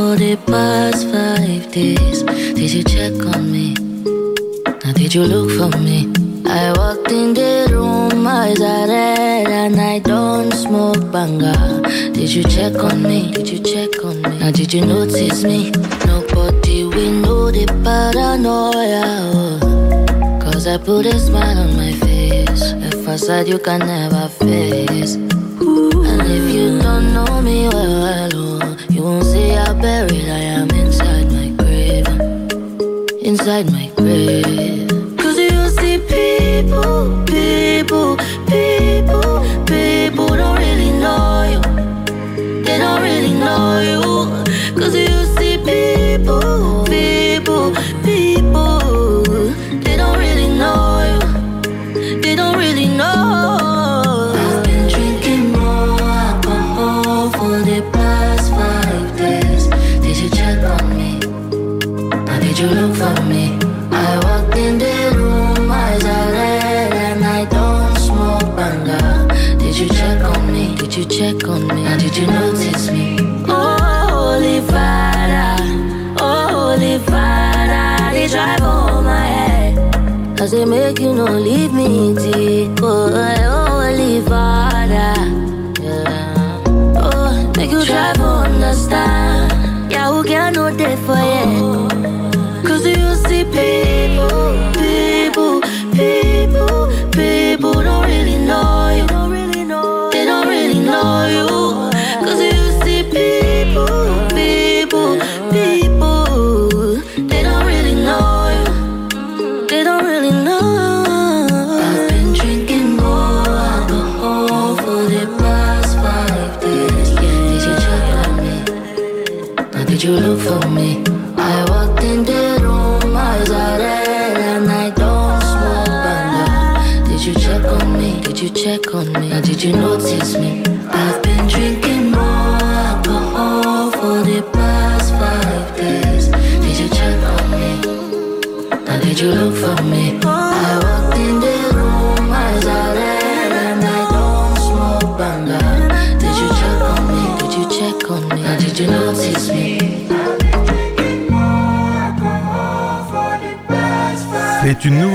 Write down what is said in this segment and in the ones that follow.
For the past five days. Did you check on me? Now did you look for me? I walked in the room, eyes are red, and I don't smoke banga. Did you check on me? Did you check on me? Now did you notice me? Nobody we know the paranoia. Cause I put a smile on my face. A facade you can never face. And if you don't know me well, buried I you no leave me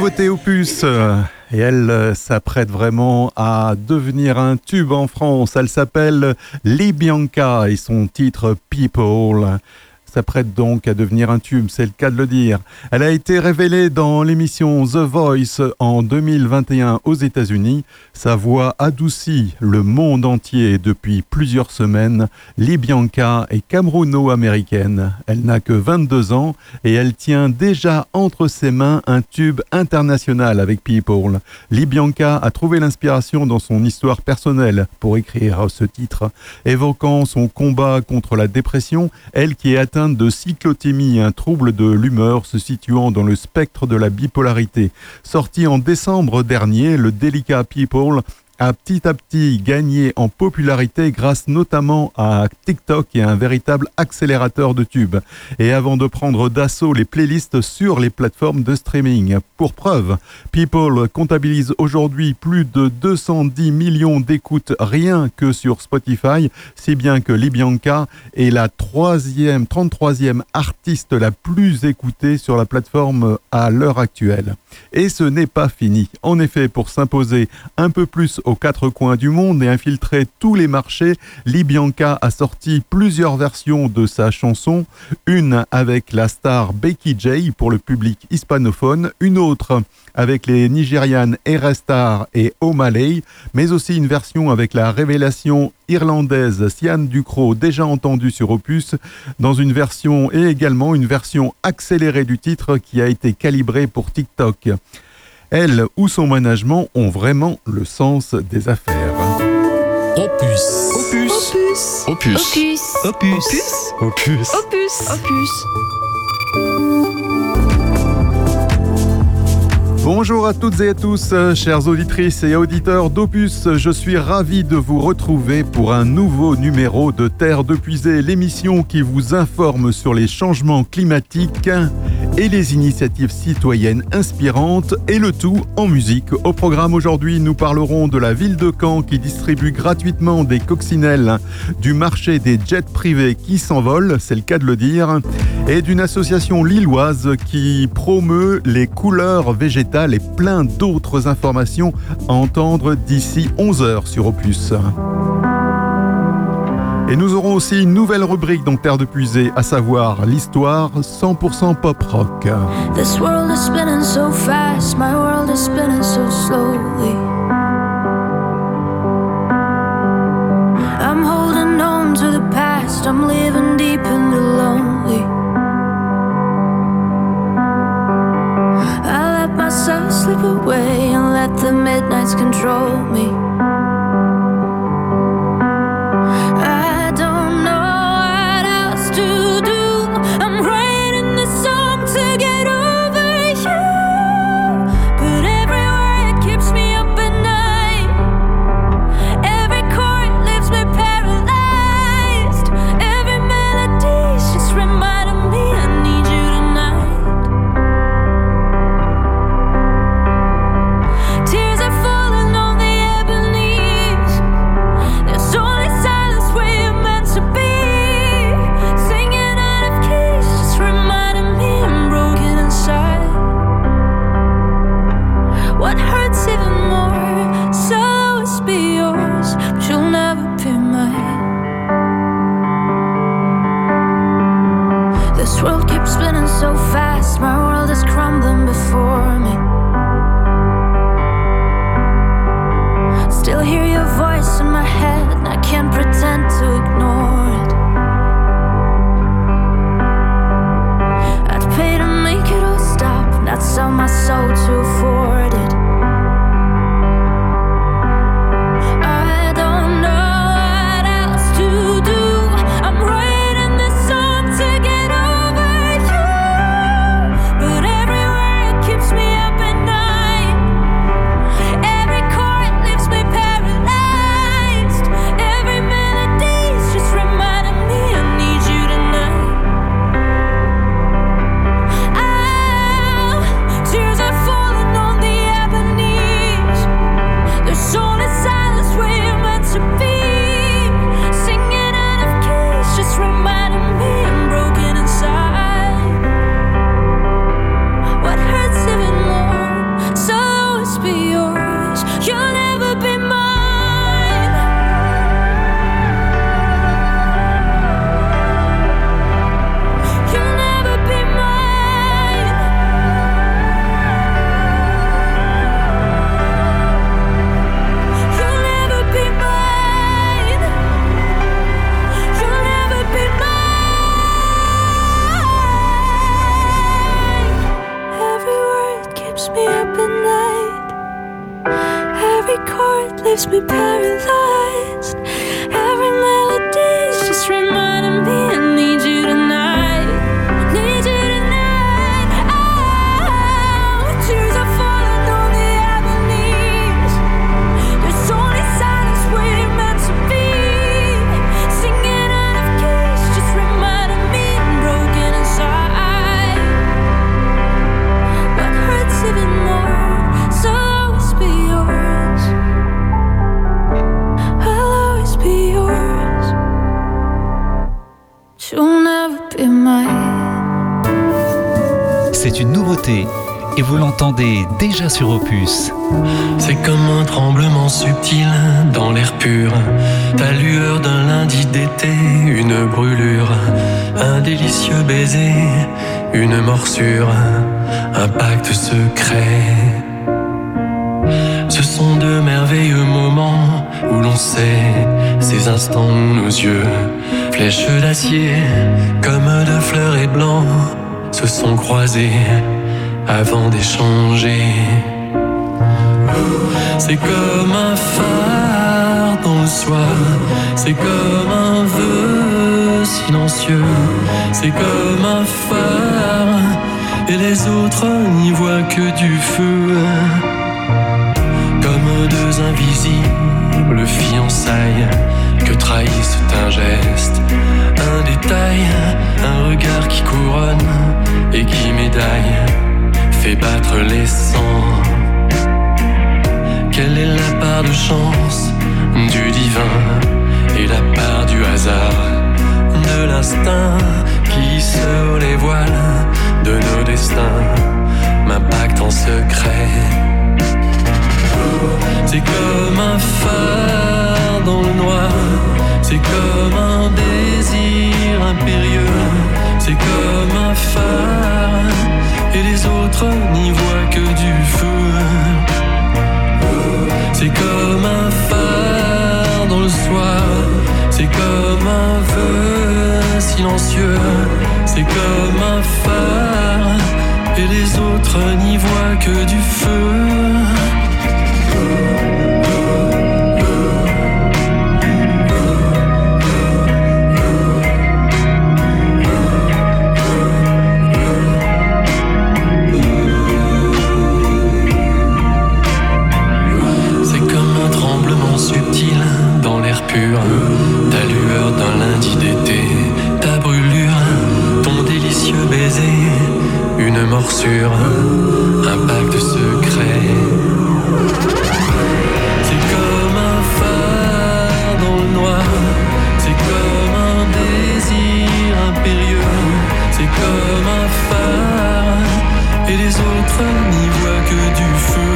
nouveauté opus et elle euh, s'apprête vraiment à devenir un tube en France. Elle s'appelle Libianca et son titre People s'apprête donc à devenir un tube, c'est le cas de le dire. Elle a été révélée dans l'émission The Voice en 2021 aux États-Unis. Sa voix adoucit le monde entier depuis plusieurs semaines. Libianca est camerouno-américaine. Elle n'a que 22 ans et elle tient déjà entre ses mains un tube international avec People. Libianca a trouvé l'inspiration dans son histoire personnelle pour écrire ce titre, évoquant son combat contre la dépression, elle qui est atteinte de cyclotémie, un trouble de l'humeur se situant dans le spectre de la bipolarité. Sorti en décembre dernier, le délicat People a petit à petit gagné en popularité grâce notamment à TikTok et un véritable accélérateur de tubes. Et avant de prendre d'assaut les playlists sur les plateformes de streaming. Pour preuve, People comptabilise aujourd'hui plus de 210 millions d'écoutes rien que sur Spotify, si bien que Libianca est la troisième, 33e artiste la plus écoutée sur la plateforme à l'heure actuelle. Et ce n'est pas fini. En effet, pour s'imposer un peu plus aux quatre coins du monde et infiltrer tous les marchés, Libianca a sorti plusieurs versions de sa chanson, une avec la star Becky J pour le public hispanophone, une autre avec les Nigérianes Erestar et O'Malley, mais aussi une version avec la révélation irlandaise Sian Ducrot, déjà entendue sur Opus, dans une version et également une version accélérée du titre qui a été calibrée pour TikTok. Elle ou son management ont vraiment le sens des affaires. Opus. Opus. Opus. Opus. Opus. Opus. Opus. Opus. Opus. Bonjour à toutes et à tous, chères auditrices et auditeurs d'Opus. Je suis ravi de vous retrouver pour un nouveau numéro de Terre de Puisée, l'émission qui vous informe sur les changements climatiques et les initiatives citoyennes inspirantes et le tout en musique. Au programme aujourd'hui, nous parlerons de la ville de Caen qui distribue gratuitement des coccinelles, du marché des jets privés qui s'envolent, c'est le cas de le dire, et d'une association lilloise qui promeut les couleurs végétales et plein d'autres informations à entendre d'ici 11h sur Opus. Et nous aurons aussi une nouvelle rubrique dans Terre de Puisée, à savoir l'histoire 100% pop rock. This world is spinning so fast, my world is spinning so slowly. I'm holding on to the past, I'm living deep in the lonely. myself slip away and let the midnights control me. keeps spinning so fast, my world is crumbling before me. Still hear your voice in my head, and I can't pretend to ignore it. I'd pay to make it all stop, not sell my soul to for. Sur Opus. C'est comme un tremblement subtil dans l'air pur, ta lueur d'un lundi d'été, une brûlure, un délicieux baiser, une morsure, un pacte secret. Ce sont de merveilleux moments où l'on sait ces instants où nos yeux, flèches d'acier, comme de fleurs et blancs, se sont croisés avant d'échanger. C'est comme un phare dans le soir, c'est comme un vœu silencieux, c'est comme un phare et les autres n'y voient que du feu. Comme deux invisibles fiançailles que trahissent un geste, un détail, un regard qui couronne et qui médaille, fait battre les sangs. Quelle est la part de chance du divin et la part du hasard, de l'instinct qui sur les voiles de nos destins m'impacte en secret. C'est comme un phare dans le noir, c'est comme un désir impérieux, c'est comme un phare et les autres n'y voient que du feu. C'est comme un phare dans le soir, c'est comme un vœu silencieux, c'est comme un phare, et les autres n'y voient que du feu. Morsure, un. C'est comme un phare dans le noir, c'est comme un désir impérieux, c'est comme un phare, et les autres n'y voient que du feu.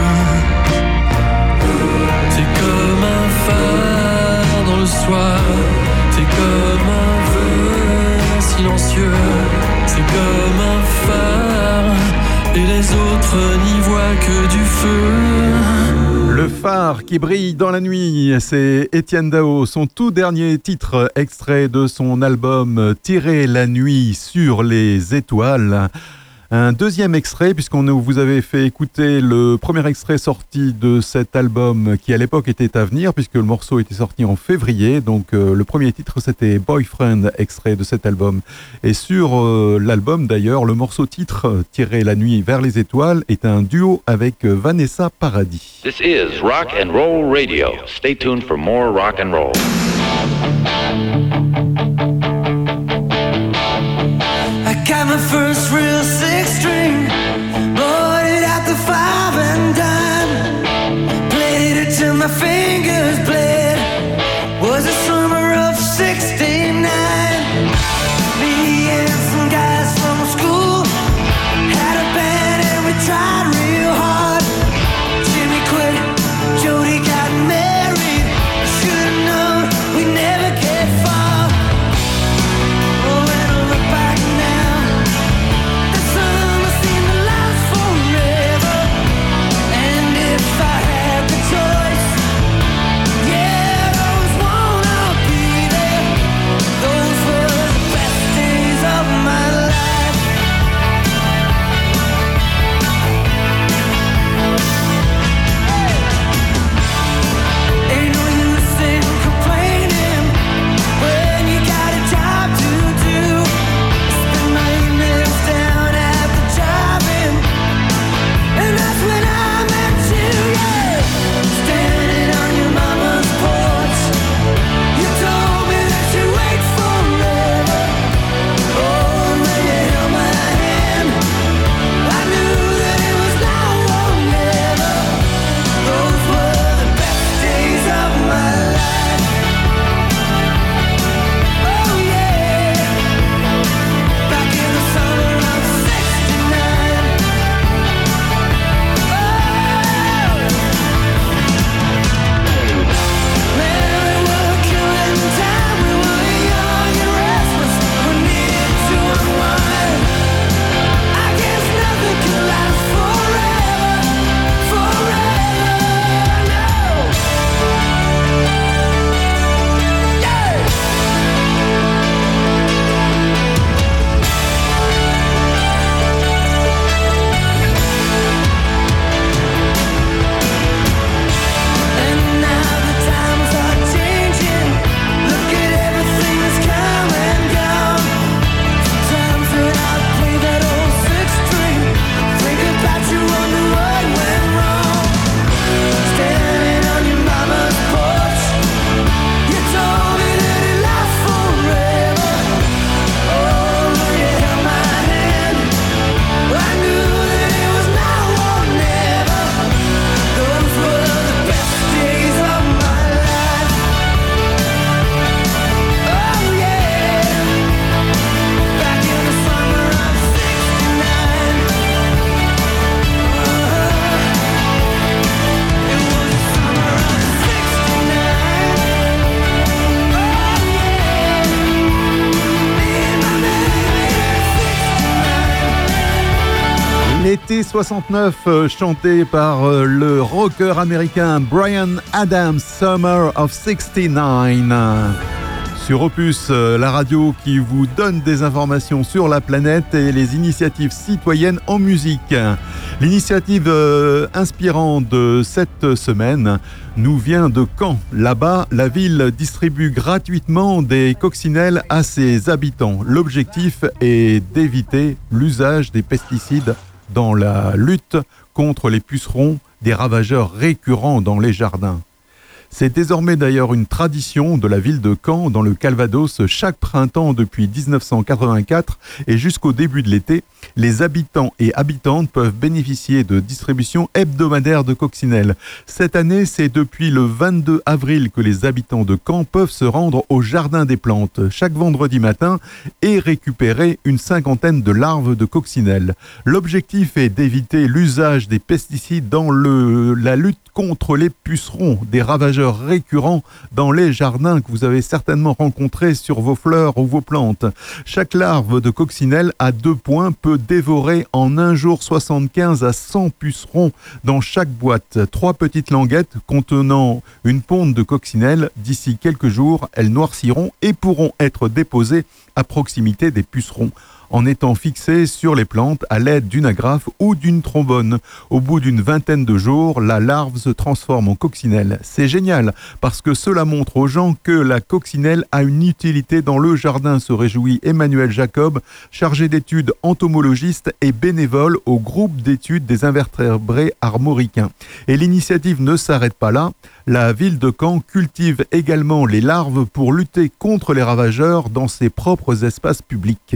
C'est comme un phare le soir. C'est comme les autres n'y voient que du feu. Le phare qui brille dans la nuit, c'est Étienne Dao, son tout dernier titre extrait de son album Tirer la nuit sur les étoiles. Un deuxième extrait, puisqu'on vous avait fait écouter le premier extrait sorti de cet album qui à l'époque était à venir, puisque le morceau était sorti en février. Donc euh, le premier titre c'était Boyfriend, extrait de cet album. Et sur euh, l'album d'ailleurs, le morceau titre Tirer la nuit vers les étoiles est un duo avec Vanessa Paradis. This is Rock and Roll Radio. Stay tuned for more rock and roll. 69, euh, chanté par euh, le rocker américain Brian Adams, Summer of 69. Sur Opus, euh, la radio qui vous donne des informations sur la planète et les initiatives citoyennes en musique. L'initiative inspirante de cette semaine nous vient de Caen. Là-bas, la ville distribue gratuitement des coccinelles à ses habitants. L'objectif est d'éviter l'usage des pesticides dans la lutte contre les pucerons, des ravageurs récurrents dans les jardins. C'est désormais d'ailleurs une tradition de la ville de Caen dans le Calvados chaque printemps depuis 1984 et jusqu'au début de l'été, les habitants et habitantes peuvent bénéficier de distributions hebdomadaires de coccinelles. Cette année, c'est depuis le 22 avril que les habitants de Caen peuvent se rendre au Jardin des Plantes chaque vendredi matin et récupérer une cinquantaine de larves de coccinelles. L'objectif est d'éviter l'usage des pesticides dans le, la lutte contre les pucerons, des ravageurs récurrents dans les jardins que vous avez certainement rencontrés sur vos fleurs ou vos plantes. Chaque larve de coccinelle à deux points peut dévorer en un jour 75 à 100 pucerons dans chaque boîte. Trois petites languettes contenant une ponte de coccinelle. D'ici quelques jours, elles noirciront et pourront être déposées à proximité des pucerons en étant fixées sur les plantes à l'aide d'une agrafe ou d'une trombone. Au bout d'une vingtaine de jours, la larve se transforme en coccinelle. C'est génial parce que cela montre aux gens que la coccinelle a une utilité dans le jardin, se réjouit Emmanuel Jacob, chargé d'études entomologiste et bénévole au groupe d'études des invertébrés armoricains. Et l'initiative ne s'arrête pas là. La ville de Caen cultive également les larves pour lutter contre les ravageurs dans ses propres espaces publics.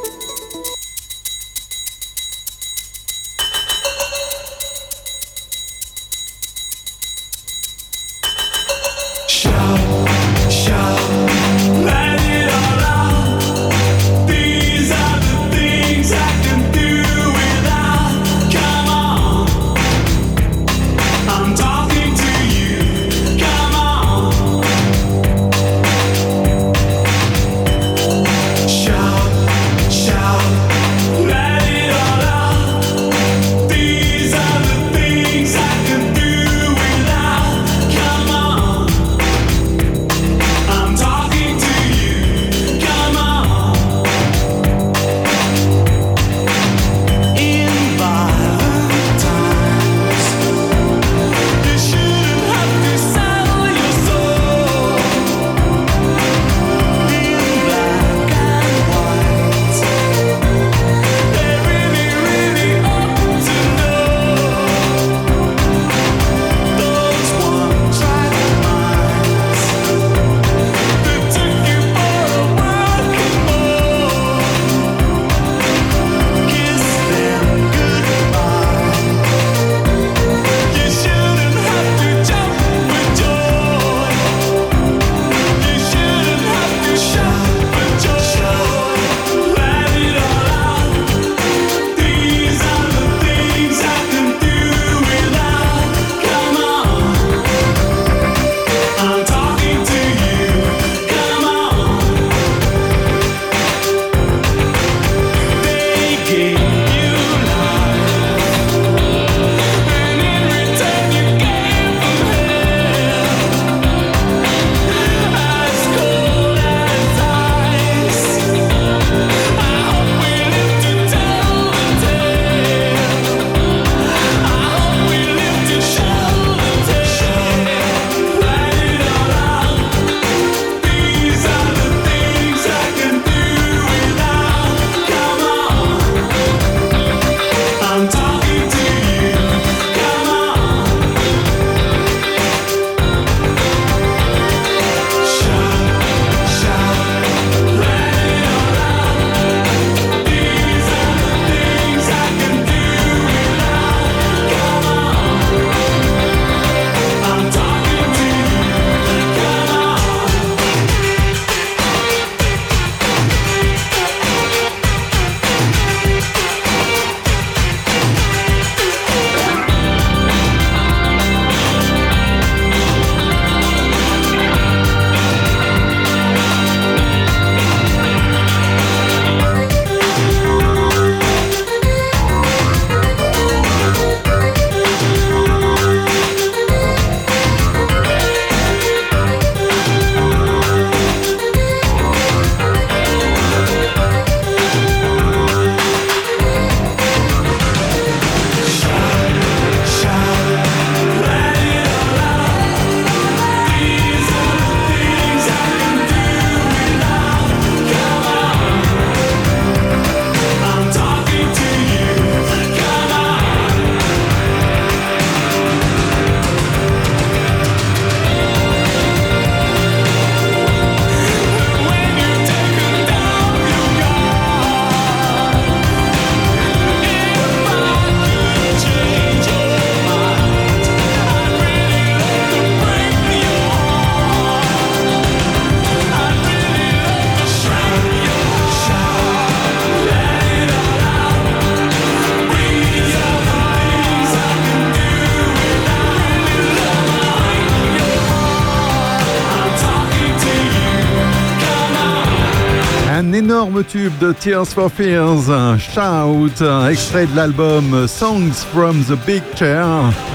Tube de Tears for Fears, Shout, extrait de l'album Songs from the Big Chair,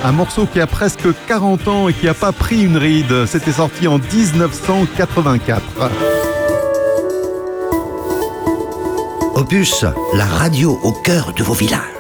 un morceau qui a presque 40 ans et qui n'a pas pris une ride. C'était sorti en 1984. Opus, la radio au cœur de vos villages.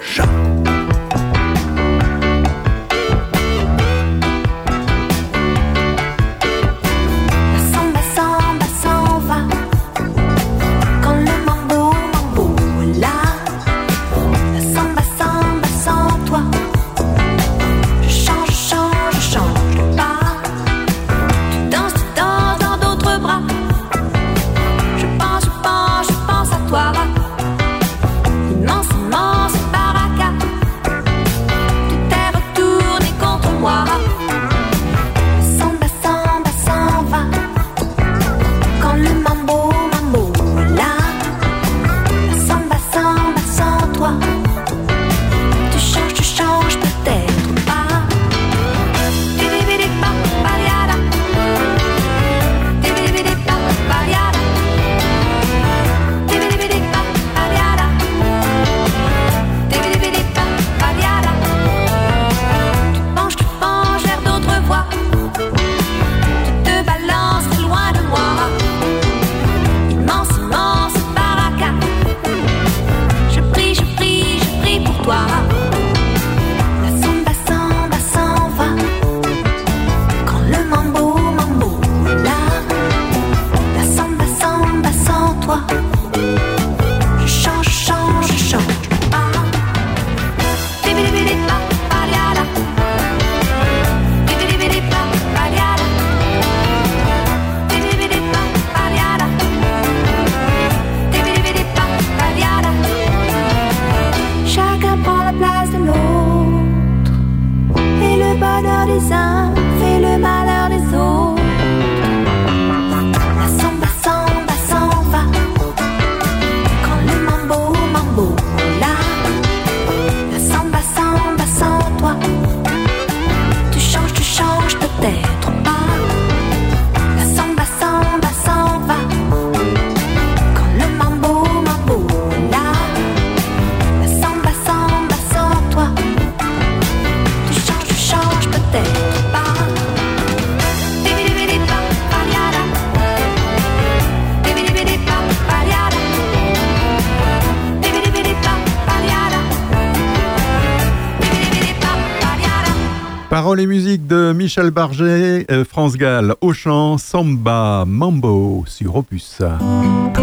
Paroles et musique de Michel Barget, euh, France Gall, au chant, samba, mambo sur Opus.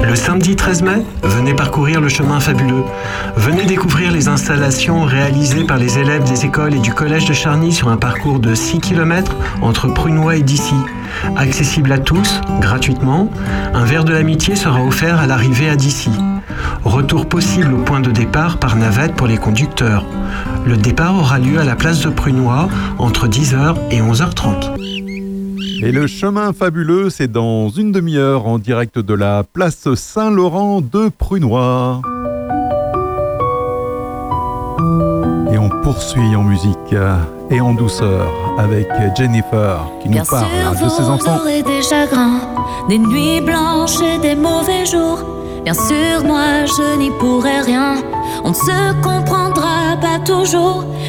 Le samedi 13 mai, venez parcourir le chemin fabuleux. Venez découvrir les installations réalisées par les élèves des écoles et du collège de Charny sur un parcours de 6 km entre Prunois et Dissy. Accessible à tous, gratuitement, un verre de l'amitié sera offert à l'arrivée à Dissy. Retour possible au point de départ par navette pour les conducteurs. Le départ aura lieu à la place de Prunois entre 10h et 11h30. Et le chemin fabuleux, c'est dans une demi-heure en direct de la place Saint-Laurent de Prunois. Et on poursuit en musique et en douceur avec Jennifer qui nous Bien parle sûr, de ses vous enfants. aurez des chagrins, des nuits blanches et des mauvais jours. Bien sûr, moi, je n'y pourrai rien. On ne se comprendra pas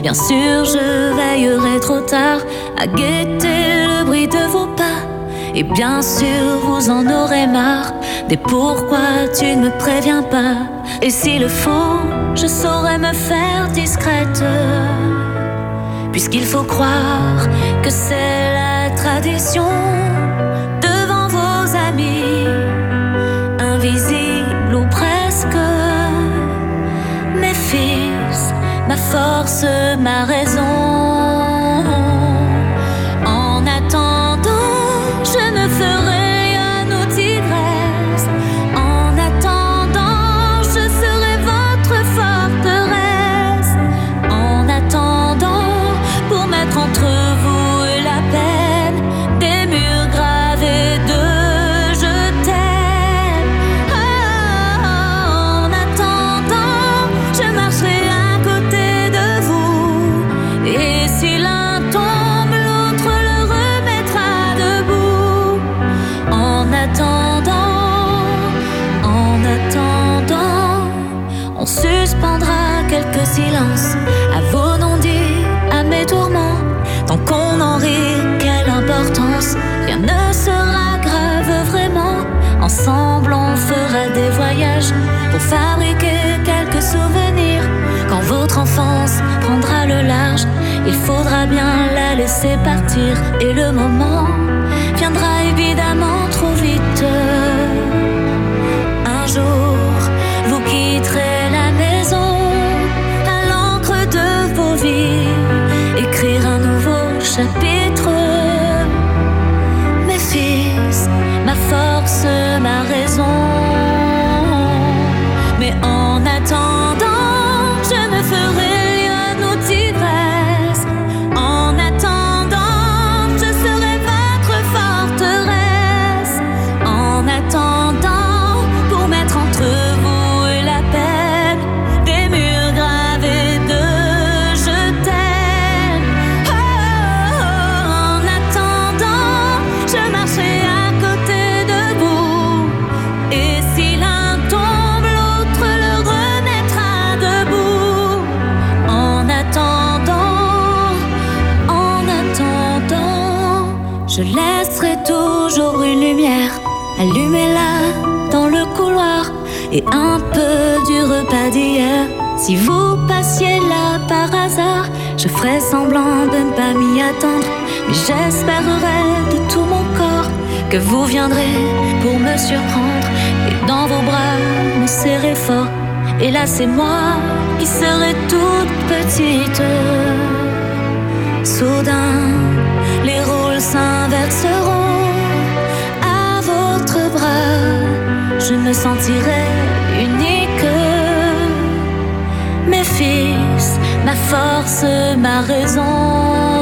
Bien sûr, je veillerai trop tard à guetter le bruit de vos pas. Et bien sûr, vous en aurez marre des pourquoi tu ne me préviens pas. Et s'il le faut, je saurai me faire discrète. Puisqu'il faut croire que c'est la tradition force, ma raison. laisser partir. Et le moment et un peu du repas d'hier. Si vous passiez là par hasard, je ferais semblant de ne pas m'y attendre, mais j'espérerais de tout mon corps que vous viendrez pour me surprendre et dans vos bras me serrer fort. Et là c'est moi qui serai toute petite. Soudain, les rôles s'inverseront. je me sentirai unique. Mes fils, ma force, ma raison.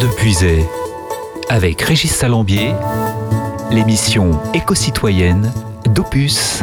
de puiser avec Régis Salambier, l'émission éco-citoyenne d'Opus.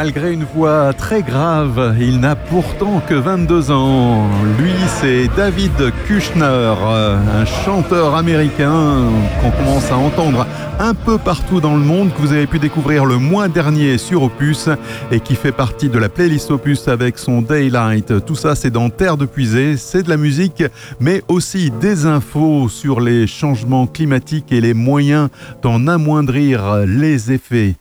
Malgré une voix très grave, il n'a pourtant que 22 ans. Lui, c'est David Kushner, un chanteur américain qu'on commence à entendre un peu partout dans le monde, que vous avez pu découvrir le mois dernier sur Opus et qui fait partie de la playlist Opus avec son Daylight. Tout ça, c'est dans Terre de Puisée, c'est de la musique, mais aussi des infos sur les changements climatiques et les moyens d'en amoindrir les effets.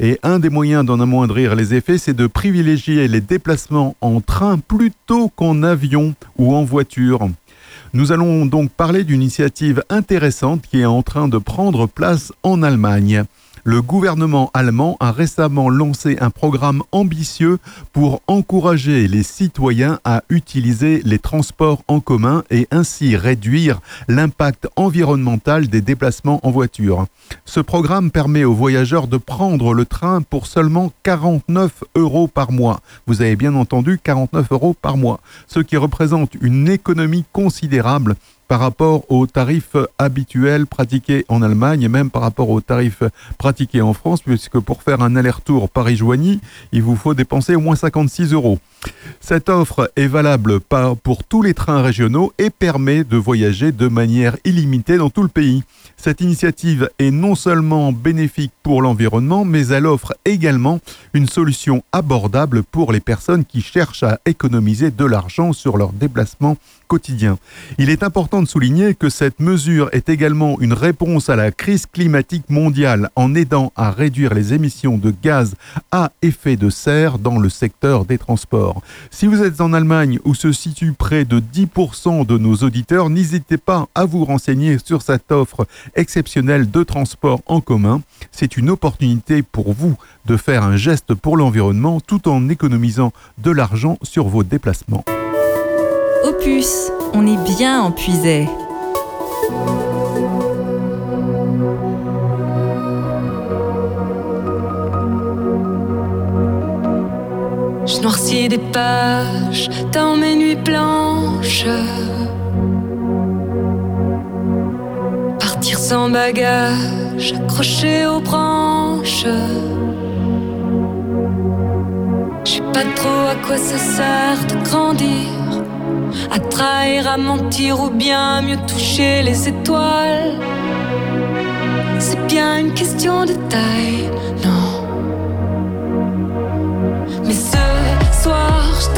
Et un des moyens d'en amoindrir les effets, c'est de privilégier les déplacements en train plutôt qu'en avion ou en voiture. Nous allons donc parler d'une initiative intéressante qui est en train de prendre place en Allemagne le gouvernement allemand a récemment lancé un programme ambitieux pour encourager les citoyens à utiliser les transports en commun et ainsi réduire l'impact environnemental des déplacements en voiture. Ce programme permet aux voyageurs de prendre le train pour seulement 49 euros par mois. Vous avez bien entendu 49 euros par mois, ce qui représente une économie considérable par rapport aux tarifs habituels pratiqués en Allemagne et même par rapport aux tarifs pratiqués en France, puisque pour faire un aller-retour Paris-Joigny, il vous faut dépenser au moins 56 euros. Cette offre est valable pour tous les trains régionaux et permet de voyager de manière illimitée dans tout le pays. Cette initiative est non seulement bénéfique pour l'environnement, mais elle offre également une solution abordable pour les personnes qui cherchent à économiser de l'argent sur leurs déplacements quotidiens. Il est important de souligner que cette mesure est également une réponse à la crise climatique mondiale en aidant à réduire les émissions de gaz à effet de serre dans le secteur des transports. Si vous êtes en Allemagne où se situe près de 10% de nos auditeurs, n'hésitez pas à vous renseigner sur cette offre exceptionnelle de transport en commun. C'est une opportunité pour vous de faire un geste pour l'environnement tout en économisant de l'argent sur vos déplacements. Opus, on est bien en puisait. Je noircis des pages dans mes nuits blanches. Partir sans bagage, accroché aux branches. Je sais pas trop à quoi ça sert de grandir. À trahir, à mentir ou bien mieux toucher les étoiles. C'est bien une question de taille, non. Mais ce soir, je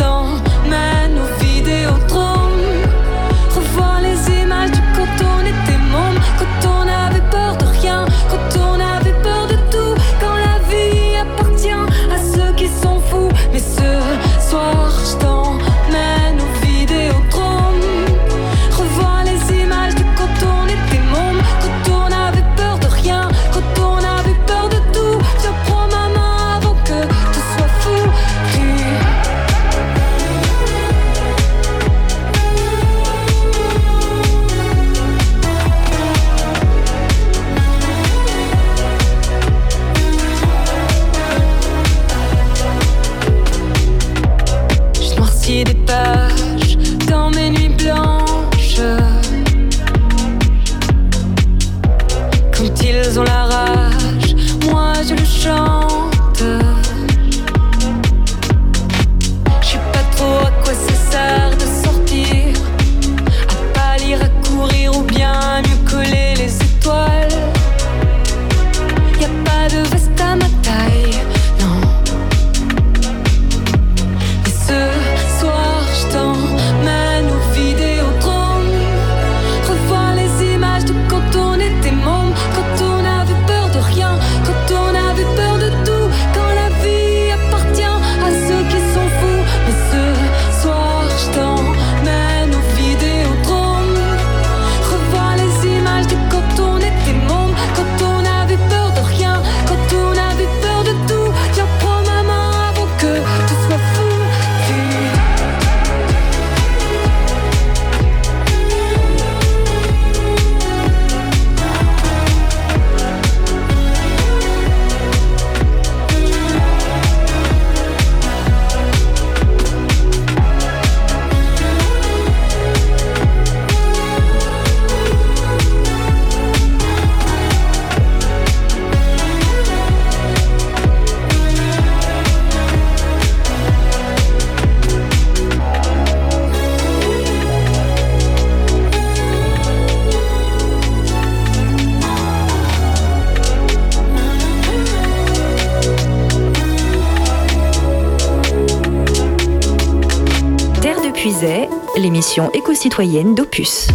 éco-citoyenne d'Opus.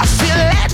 I feel left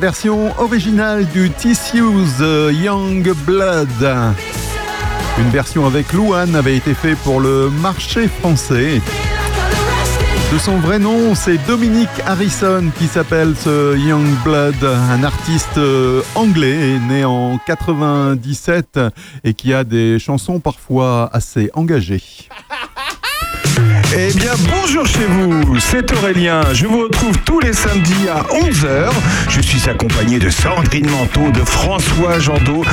version originale du Tissues euh, Young Blood. Une version avec Louane avait été faite pour le marché français. De son vrai nom, c'est Dominique Harrison qui s'appelle ce Young Blood, un artiste euh, anglais né en 97 et qui a des chansons parfois assez engagées. Eh bien, bonjour chez vous, c'est Aurélien. Je vous retrouve tous les samedis à 11h. Je suis accompagné de Sandrine Manteau, de François Jandot,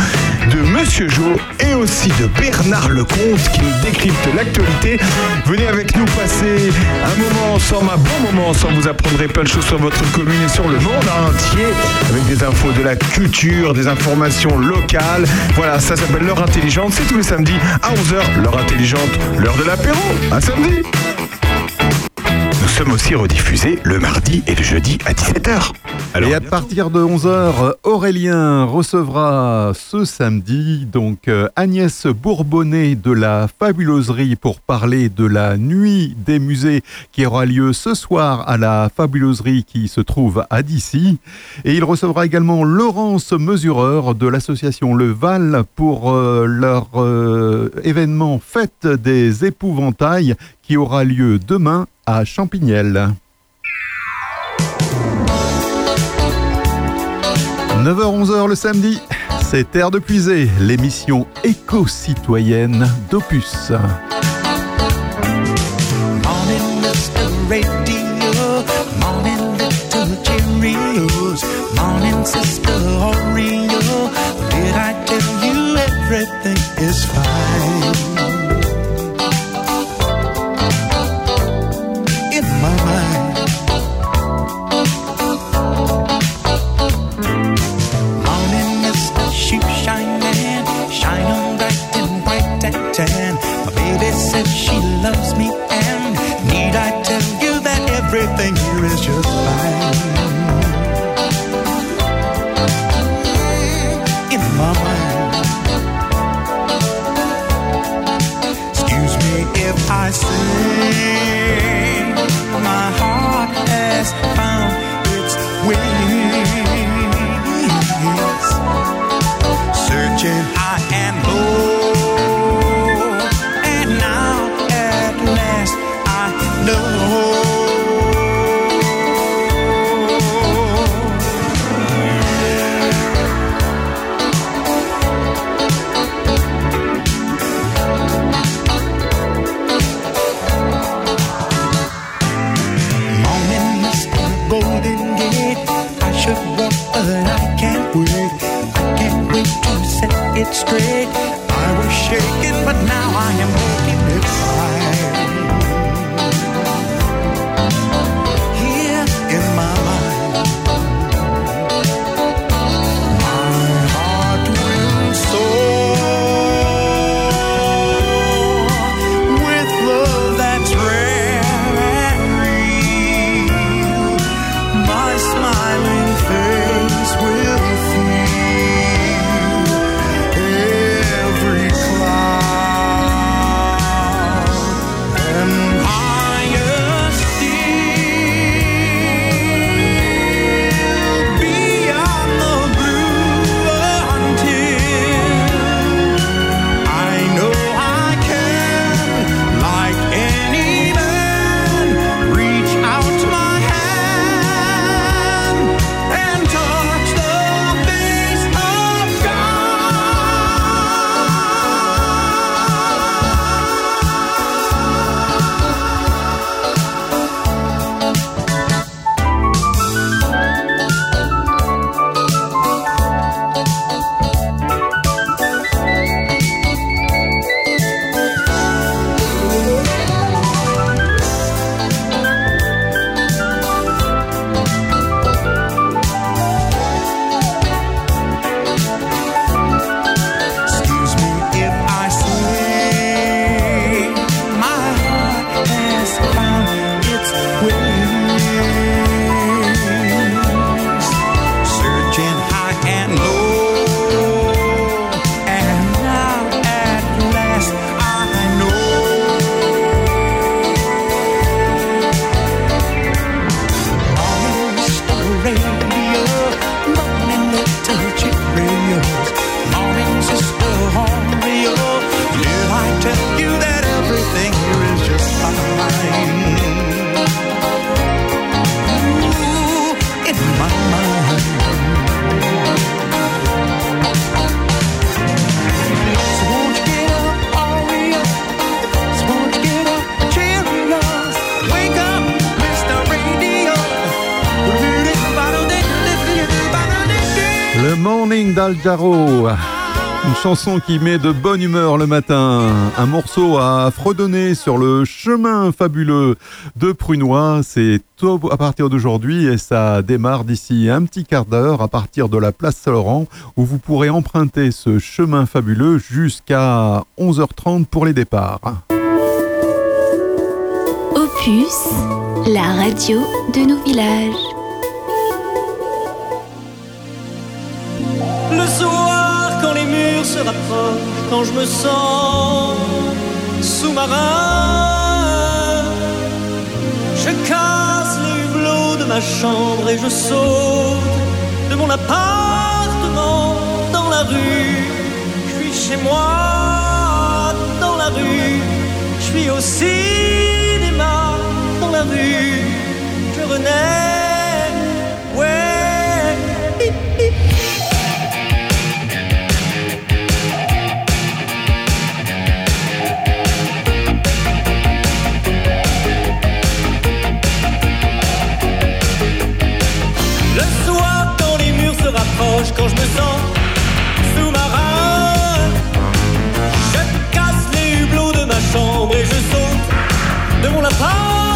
de Monsieur Jo et aussi de Bernard Lecomte qui nous décrypte l'actualité. Venez avec nous passer un moment ensemble, un bon moment ensemble. Vous apprendrez plein de choses sur votre commune et sur le monde entier avec des infos de la culture, des informations locales. Voilà, ça s'appelle l'heure intelligente. C'est tous les samedis à 11h. L'heure intelligente, l'heure de l'apéro. À samedi. Nous sommes aussi rediffusés le mardi et le jeudi à 17h. Et à partir de 11h, Aurélien recevra ce samedi donc euh, Agnès Bourbonnet de la Fabuloserie pour parler de la nuit des musées qui aura lieu ce soir à la Fabuloserie qui se trouve à Dissy. Et il recevra également Laurence Mesureur de l'association Le Val pour euh, leur euh, événement Fête des épouvantails qui aura lieu demain à Champignelles. 9h-11h le samedi, c'est Terre de Puisée, l'émission éco-citoyenne d'Opus. I say straight. I was shaking, Une chanson qui met de bonne humeur le matin. Un morceau à fredonner sur le chemin fabuleux de Prunois. C'est à partir d'aujourd'hui et ça démarre d'ici un petit quart d'heure à partir de la place Saint-Laurent où vous pourrez emprunter ce chemin fabuleux jusqu'à 11h30 pour les départs. Opus, la radio de nos villages. Quand je me sens sous-marin, je casse les hublots de ma chambre et je saute de mon appartement dans la rue. Je suis chez moi dans la rue, je suis au cinéma dans la rue. Je renais, quand je me sens sous-marin, je casse les hublots de ma chambre et je saute de mon appartement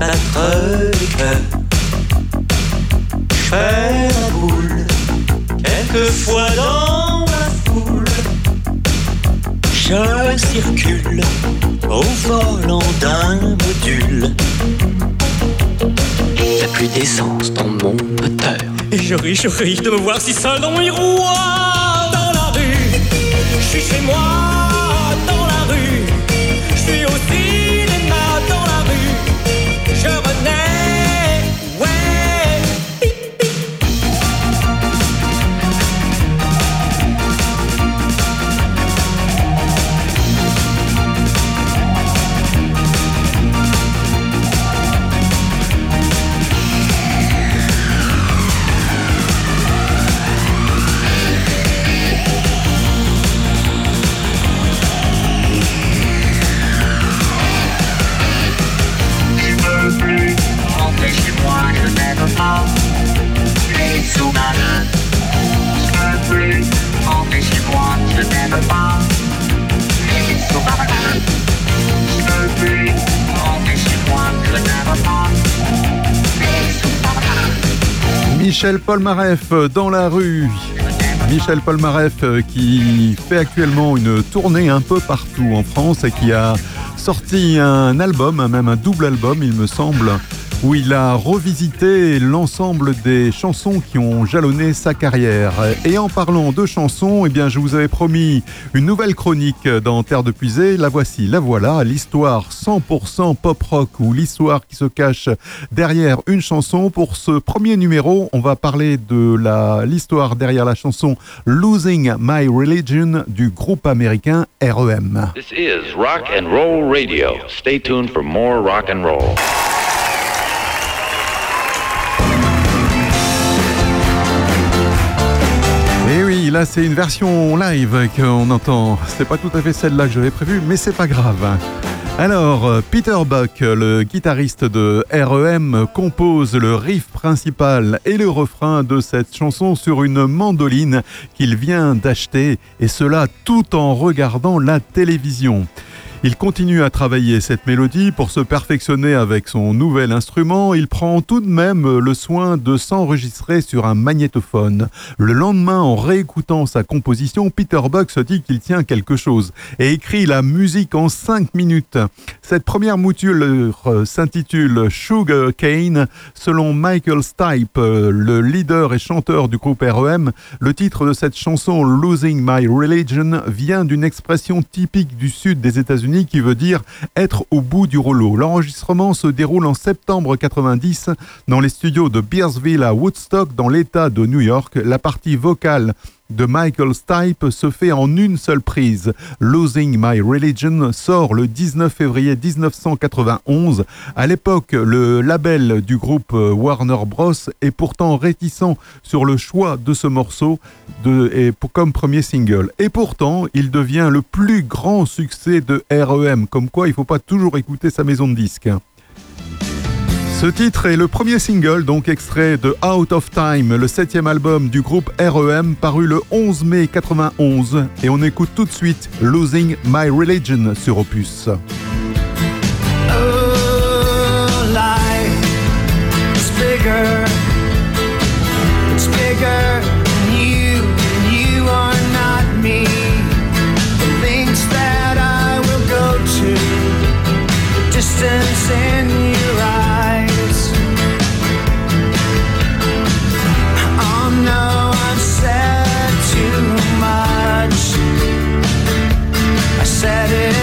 battre les cœurs. Fais la boule. Quelquefois dans la foule. Je circule au volant d'un module. Il n'y a plus d'essence dans mon moteur. Et je ris, je ris de me voir si seul dans miroir dans la rue. Je suis chez moi Michel Polnareff euh, dans la rue. Michel Polnareff euh, qui fait actuellement une tournée un peu partout en France et qui a sorti un album, même un double album il me semble, où il a revisité l'ensemble des chansons qui ont jalonné sa carrière. Et en parlant de chansons, eh bien, je vous avais promis une nouvelle chronique dans Terre de Puisée. La voici, la voilà, l'histoire 100% pop rock ou l'histoire qui se cache derrière une chanson. Pour ce premier numéro, on va parler de l'histoire derrière la chanson Losing My Religion du groupe américain REM. This is Rock and Roll Radio. Stay tuned for more rock and roll. Oui, là c'est une version live qu'on entend. C'est pas tout à fait celle-là que j'avais prévue, mais c'est pas grave. Alors, euh, Peter Buck, le guitariste de REM, compose le riff principal et le refrain de cette chanson sur une mandoline qu'il vient d'acheter, et cela tout en regardant la télévision. Il continue à travailler cette mélodie pour se perfectionner avec son nouvel instrument. Il prend tout de même le soin de s'enregistrer sur un magnétophone. Le lendemain, en réécoutant sa composition, Peter Buck se dit qu'il tient quelque chose et écrit la musique en 5 minutes. Cette première mouture euh, s'intitule Sugar Cane. Selon Michael Stipe, euh, le leader et chanteur du groupe REM, le titre de cette chanson Losing My Religion vient d'une expression typique du sud des États-Unis qui veut dire être au bout du rouleau. L'enregistrement se déroule en septembre 90 dans les studios de Bearsville à Woodstock dans l'État de New York. La partie vocale de Michael Stipe se fait en une seule prise. Losing My Religion sort le 19 février 1991. À l'époque, le label du groupe Warner Bros. est pourtant réticent sur le choix de ce morceau comme premier single. Et pourtant, il devient le plus grand succès de REM. Comme quoi, il ne faut pas toujours écouter sa maison de disques. Ce titre est le premier single, donc extrait de Out of Time, le septième album du groupe REM, paru le 11 mai 91. Et on écoute tout de suite Losing My Religion sur Opus. Oh, I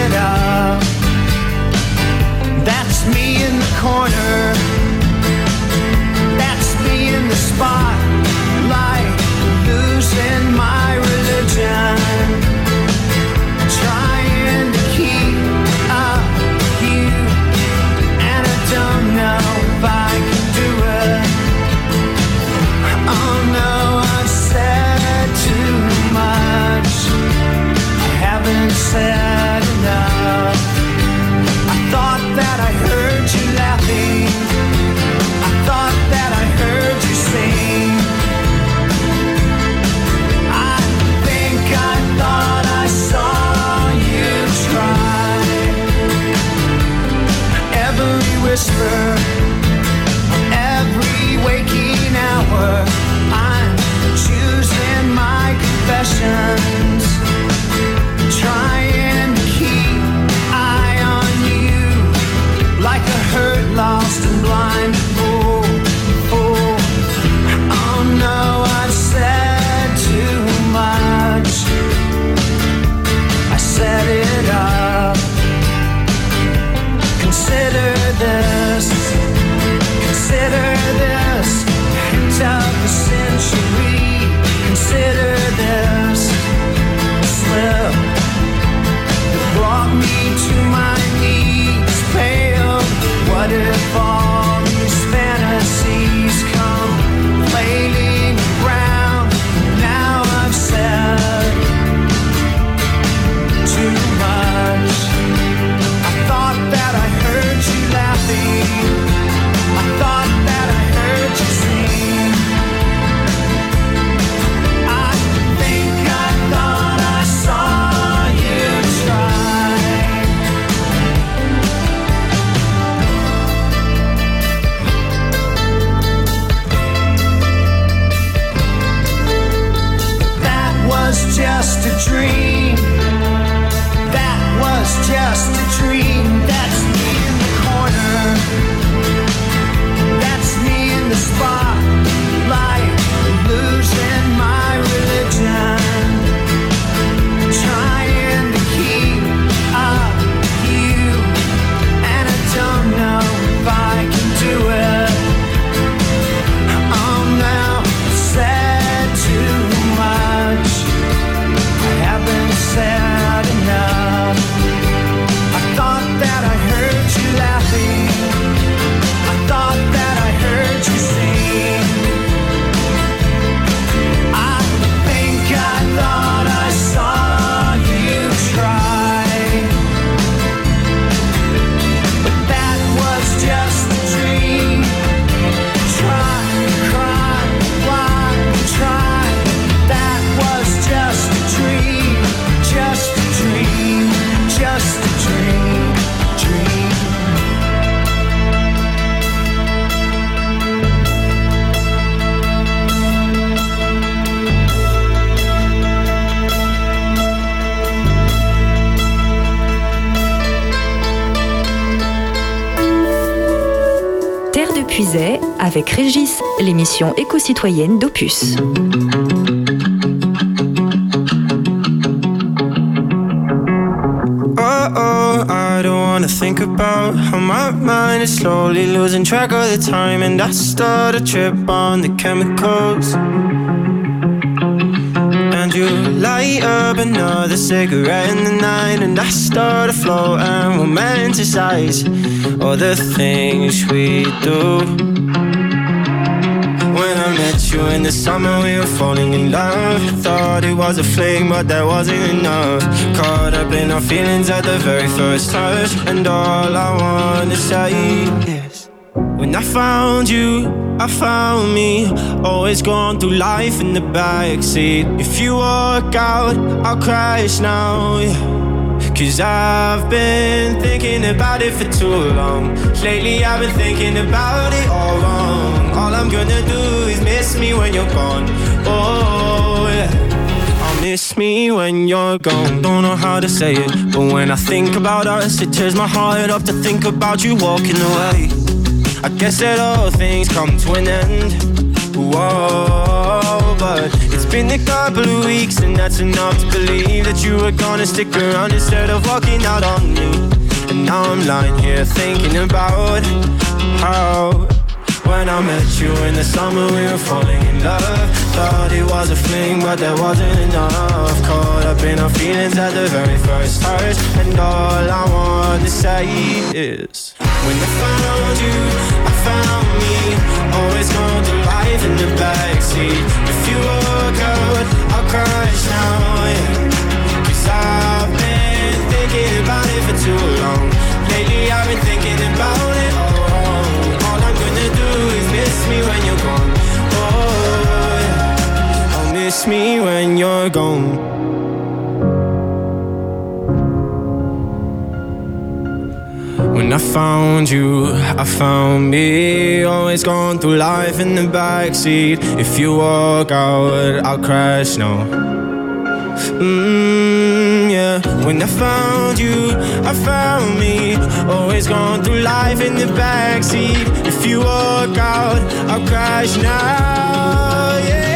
l'émission éco-citoyenne d'Opus. Oh oh, I don't wanna think about how my mind is slowly losing track of the time, and I start a trip on the chemicals. And you light up another cigarette in the night, and I start to float and romanticize all the things we do. You in the summer, we were falling in love. Thought it was a fling, but that wasn't enough. Caught up in our feelings at the very first touch, and all I wanna say is, when I found you, I found me. Always going through life in the backseat. If you walk out, I'll crash now. yeah. Cause I've been thinking about it for too long. Lately, I've been thinking about it. Gonna do is miss me when you're gone. Oh, yeah. I'll miss me when you're gone. Don't know how to say it, but when I think about us, it tears my heart up to think about you walking away. I guess that all things come to an end. Whoa, but it's been a couple of weeks, and that's enough to believe that you were gonna stick around instead of walking out on me. And now I'm lying here thinking about how. When I met you in the summer, we were falling in love. Thought it was a fling, but that wasn't enough. Caught up in our feelings at the very first touch. And all I want to say is When I found you, I found me. Always going through life in the backseat. If you walk out, I'll crash now. Yeah. Cause I've been thinking about it for too long. Miss me when you're gone. When I found you, I found me. Always going through life in the backseat. If you walk out, I'll crash now. Mm, yeah. When I found you, I found me. Always going through life in the backseat. If you walk out, I'll crash now. Yeah.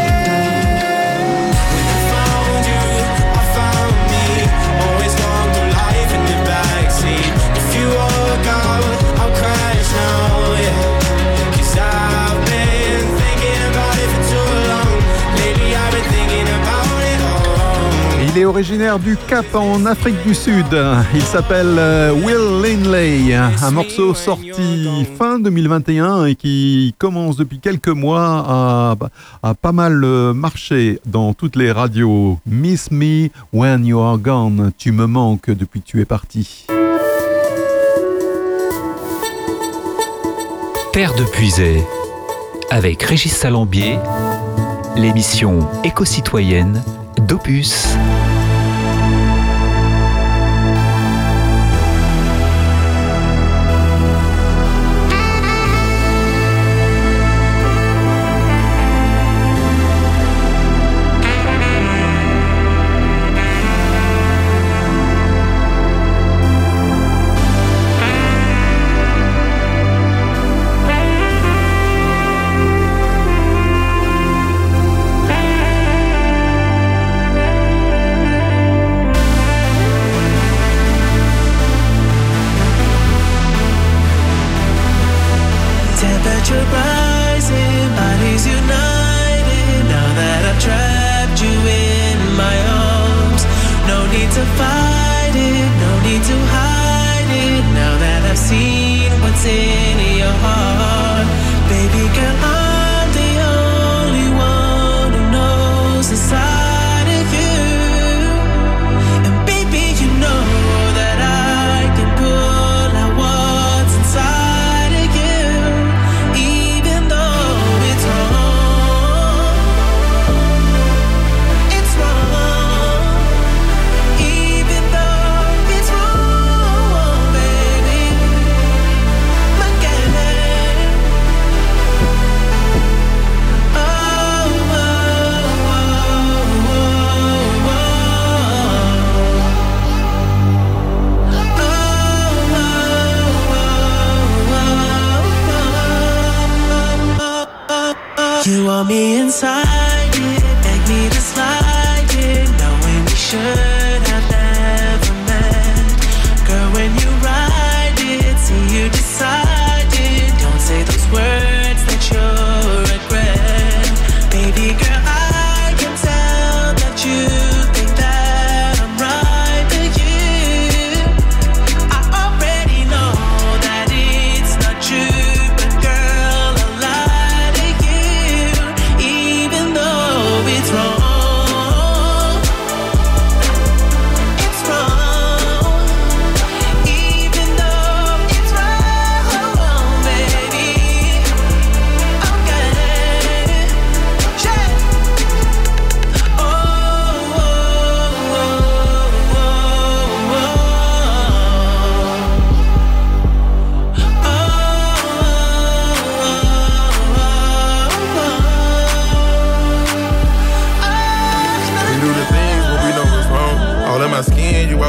Originaire du Cap en Afrique du Sud. Il s'appelle euh, Will Linley. Un morceau sorti fin 2021 et qui commence depuis quelques mois à, pas mal euh, marcher dans toutes les radios. Miss Me When You Are Gone. Tu me manques depuis que tu es parti. Terre de Puisay, avec Régis Salambier, l'émission éco-citoyenne d'Opus.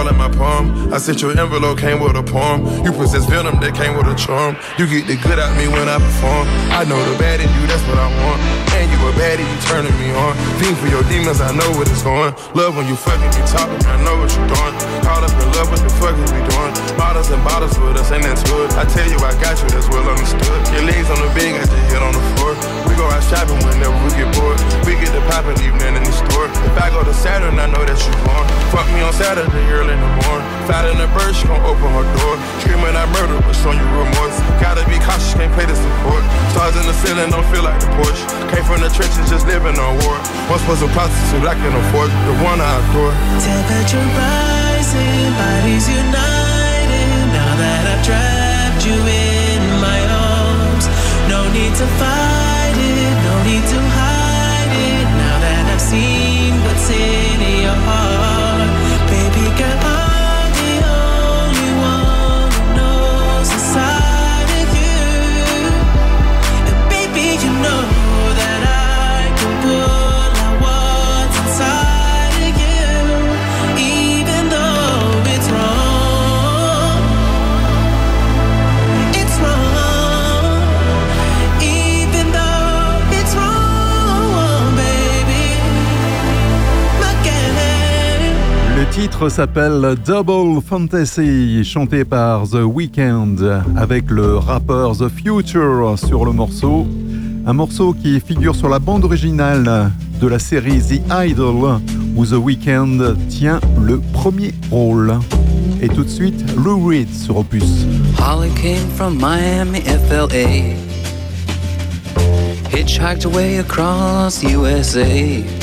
All in my palm. I sent your envelope, came with a poem. You possess venom that came with a charm. You get the good out me when I perform. I know the bad in you, that's what I want. And you a baddie, you turning me on. Fiend for your demons, I know what it's going. Love when you fucking me talking, I know what you're doing. Caught up in love, what the fuck is we doing? Bottles and bottles with us, ain't that good? I tell you, I got you, that's well understood. Your legs on the bed, got your head on the floor. We go out shopping whenever we get bored. We get the poppin', leave nothing in the store. If I go to Saturn, I know that you born. Fuck me on Saturday, early in the morning. Fat in the bird, she gon' open her door. Screaming I murder, but showing you remorse. Gotta be cautious, can't play the support. Stars in the ceiling, don't feel like the Porsche. Came from the trenches, just living on war. Once was a prostitute, I can afford the one I adore. Temperature rising, bodies united. Now that I've trapped you in my arms, no need to fight need to hide it. Now that I've seen what's in your titre s'appelle Double Fantasy, chanté par The Weeknd avec le rappeur The Future sur le morceau. Un morceau qui figure sur la bande originale de la série The Idol où The Weeknd tient le premier rôle. Et tout de suite, Lou Reed sur Opus. Holly came from Miami, FLA. Hitchhiked away across USA.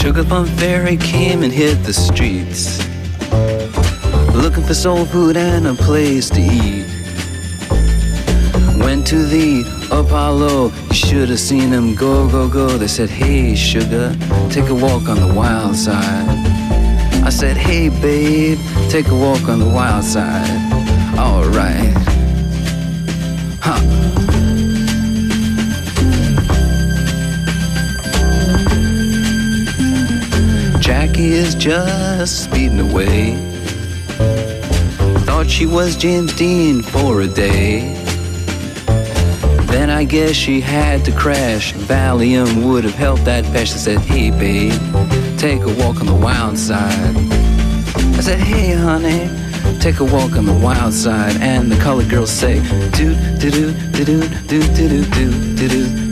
Sugar Plum Fairy came and hit the streets. Looking for soul food and a place to eat. Went to the Apollo, you should have seen them go, go, go. They said, Hey, sugar, take a walk on the wild side. I said, Hey, babe, take a walk on the wild side. Alright. Jackie is just speeding away. Thought she was James Dean for a day. Then I guess she had to crash. Valium would have helped that patch. I said, Hey babe, take a walk on the wild side. I said, Hey honey, take a walk on the wild side. And the colored girls say, Do do do do do do do do do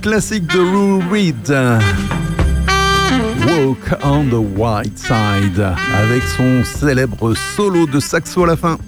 classique de Lou Reed. Walk on the White Side, avec son célèbre solo de saxo à la fin.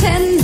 pretend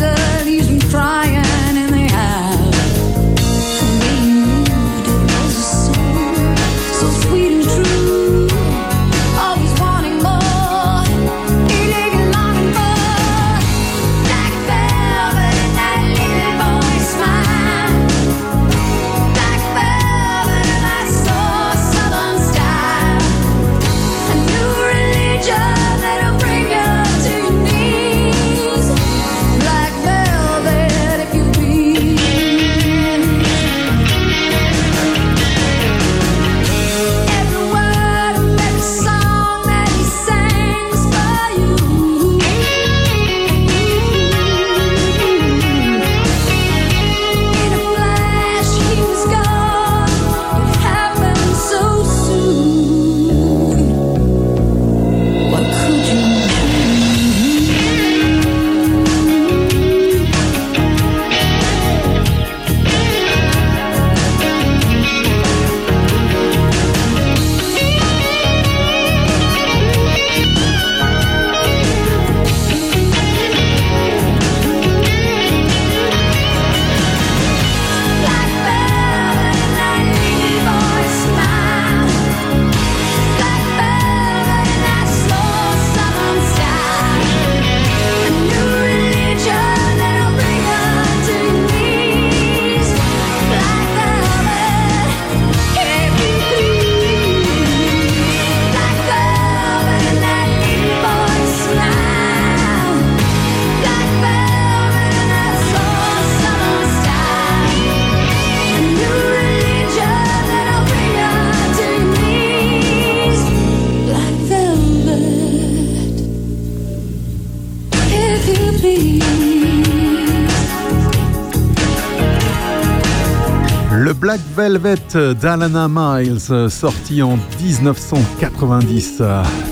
Velvet d'Alana Miles, sorti en 1990,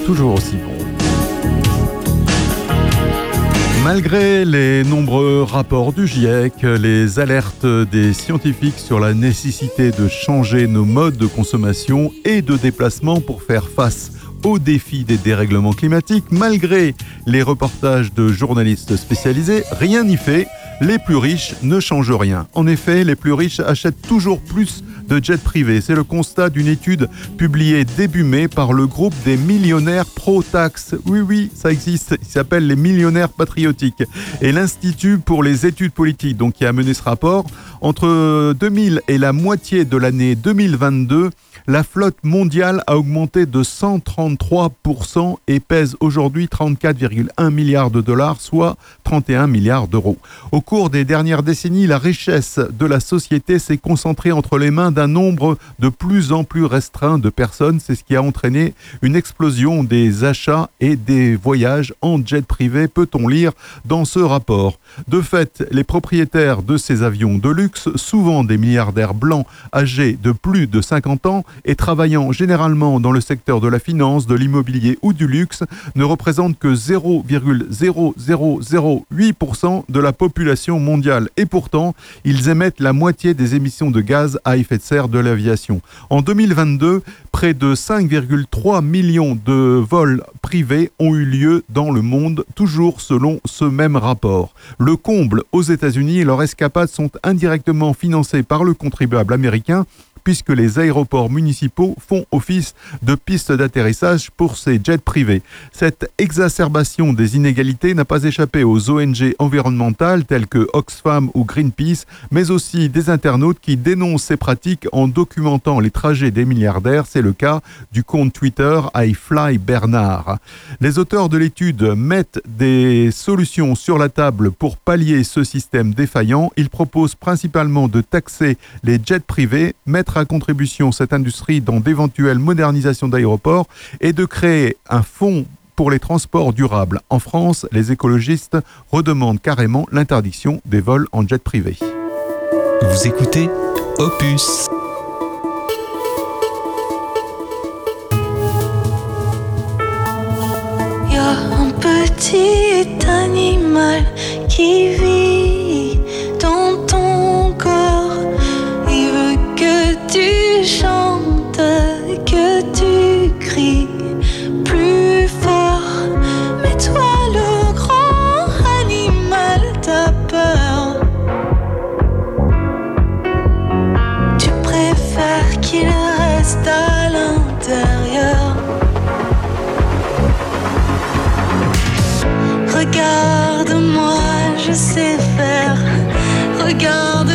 toujours aussi bon. Malgré les nombreux rapports du GIEC, les alertes des scientifiques sur la nécessité de changer nos modes de consommation et de déplacement pour faire face aux défis des dérèglements climatiques, malgré les reportages de journalistes spécialisés, rien n'y fait. Les plus riches ne changent rien. En effet, les plus riches achètent toujours plus de jets privés. C'est le constat d'une étude publiée début mai par le groupe des millionnaires pro-tax. Oui, oui, ça existe. Il s'appelle les millionnaires patriotiques. Et l'Institut pour les études politiques, donc qui a mené ce rapport, entre 2000 et la moitié de l'année 2022, la flotte mondiale a augmenté de 133% et pèse aujourd'hui 34,1 milliards de dollars, soit 31 milliards d'euros. Au cours des dernières décennies, la richesse de la société s'est concentrée entre les mains d'un nombre de plus en plus restreint de personnes. C'est ce qui a entraîné une explosion des achats et des voyages en jet privé, peut-on lire dans ce rapport. De fait, les propriétaires de ces avions de luxe, souvent des milliardaires blancs âgés de plus de 50 ans et travaillant généralement dans le secteur de la finance, de l'immobilier ou du luxe, ne représentent que 0,0008% de la population mondiale. Et pourtant, ils émettent la moitié des émissions de gaz à effet de serre de l'aviation. En 2022, près de 5,3 millions de vols privés ont eu lieu dans le monde, toujours selon ce même rapport. Le comble aux États-Unis, leurs escapades sont indirectement financées par le contribuable américain puisque les aéroports municipaux font office de pistes d'atterrissage pour ces jets privés. Cette exacerbation des inégalités n'a pas échappé aux ONG environnementales telles que Oxfam ou Greenpeace, mais aussi des internautes qui dénoncent ces pratiques en documentant les trajets des milliardaires. C'est le cas du compte Twitter iFly Bernard. Les auteurs de l'étude mettent des solutions sur la table pour pallier ce système défaillant. Ils proposent principalement de taxer les jets privés, mettre à contribution cette industrie dans d'éventuelles modernisations d'aéroports et de créer un fonds pour les transports durables. En France, les écologistes redemandent carrément l'interdiction des vols en jet privé. Vous écoutez Opus. Y a un petit animal qui vit Regarde-moi, je sais faire. Regarde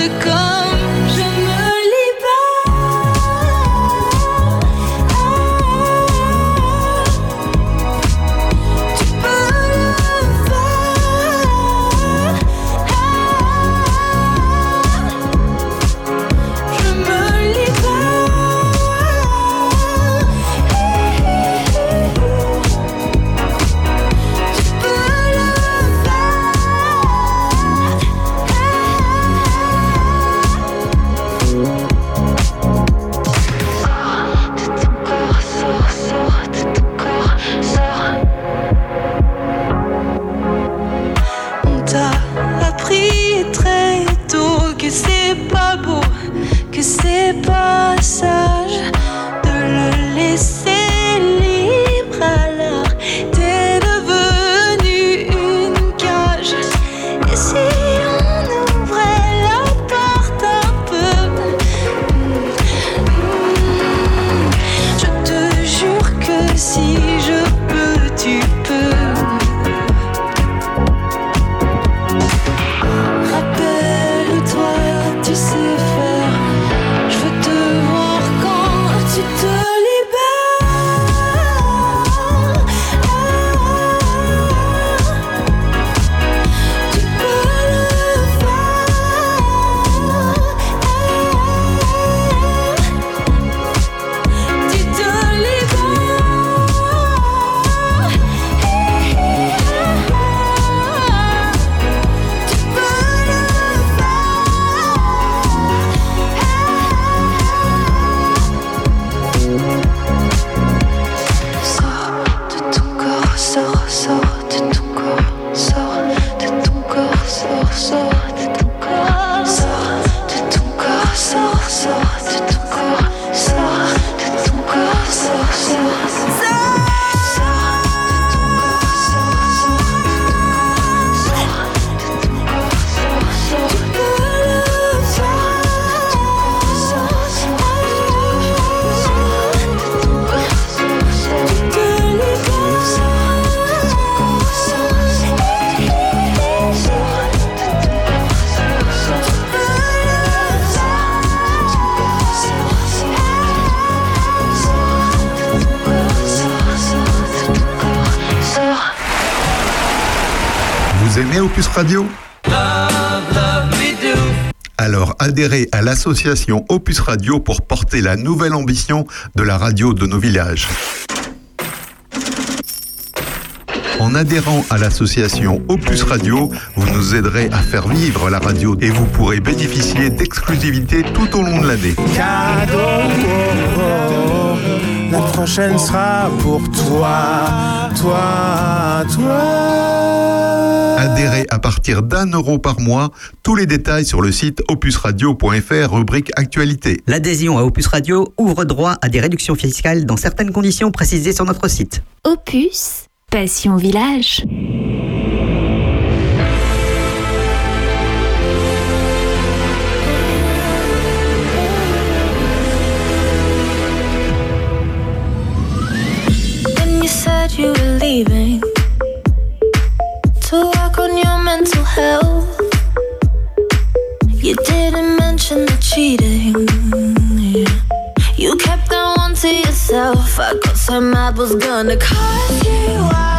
c'est pas sage de le laisser À l'association Opus Radio pour porter la nouvelle ambition de la radio de nos villages. En adhérant à l'association Opus Radio, vous nous aiderez à faire vivre la radio et vous pourrez bénéficier d'exclusivités tout au long de l'année. La prochaine sera pour toi, toi, toi. Adhérez à partir d'un euro par mois. Tous les détails sur le site opusradio.fr, rubrique actualité. L'adhésion à Opus Radio ouvre droit à des réductions fiscales dans certaines conditions précisées sur notre site. Opus, Passion Village. You didn't mention the cheating. You kept that one to yourself. I got so mad, was gonna cut you out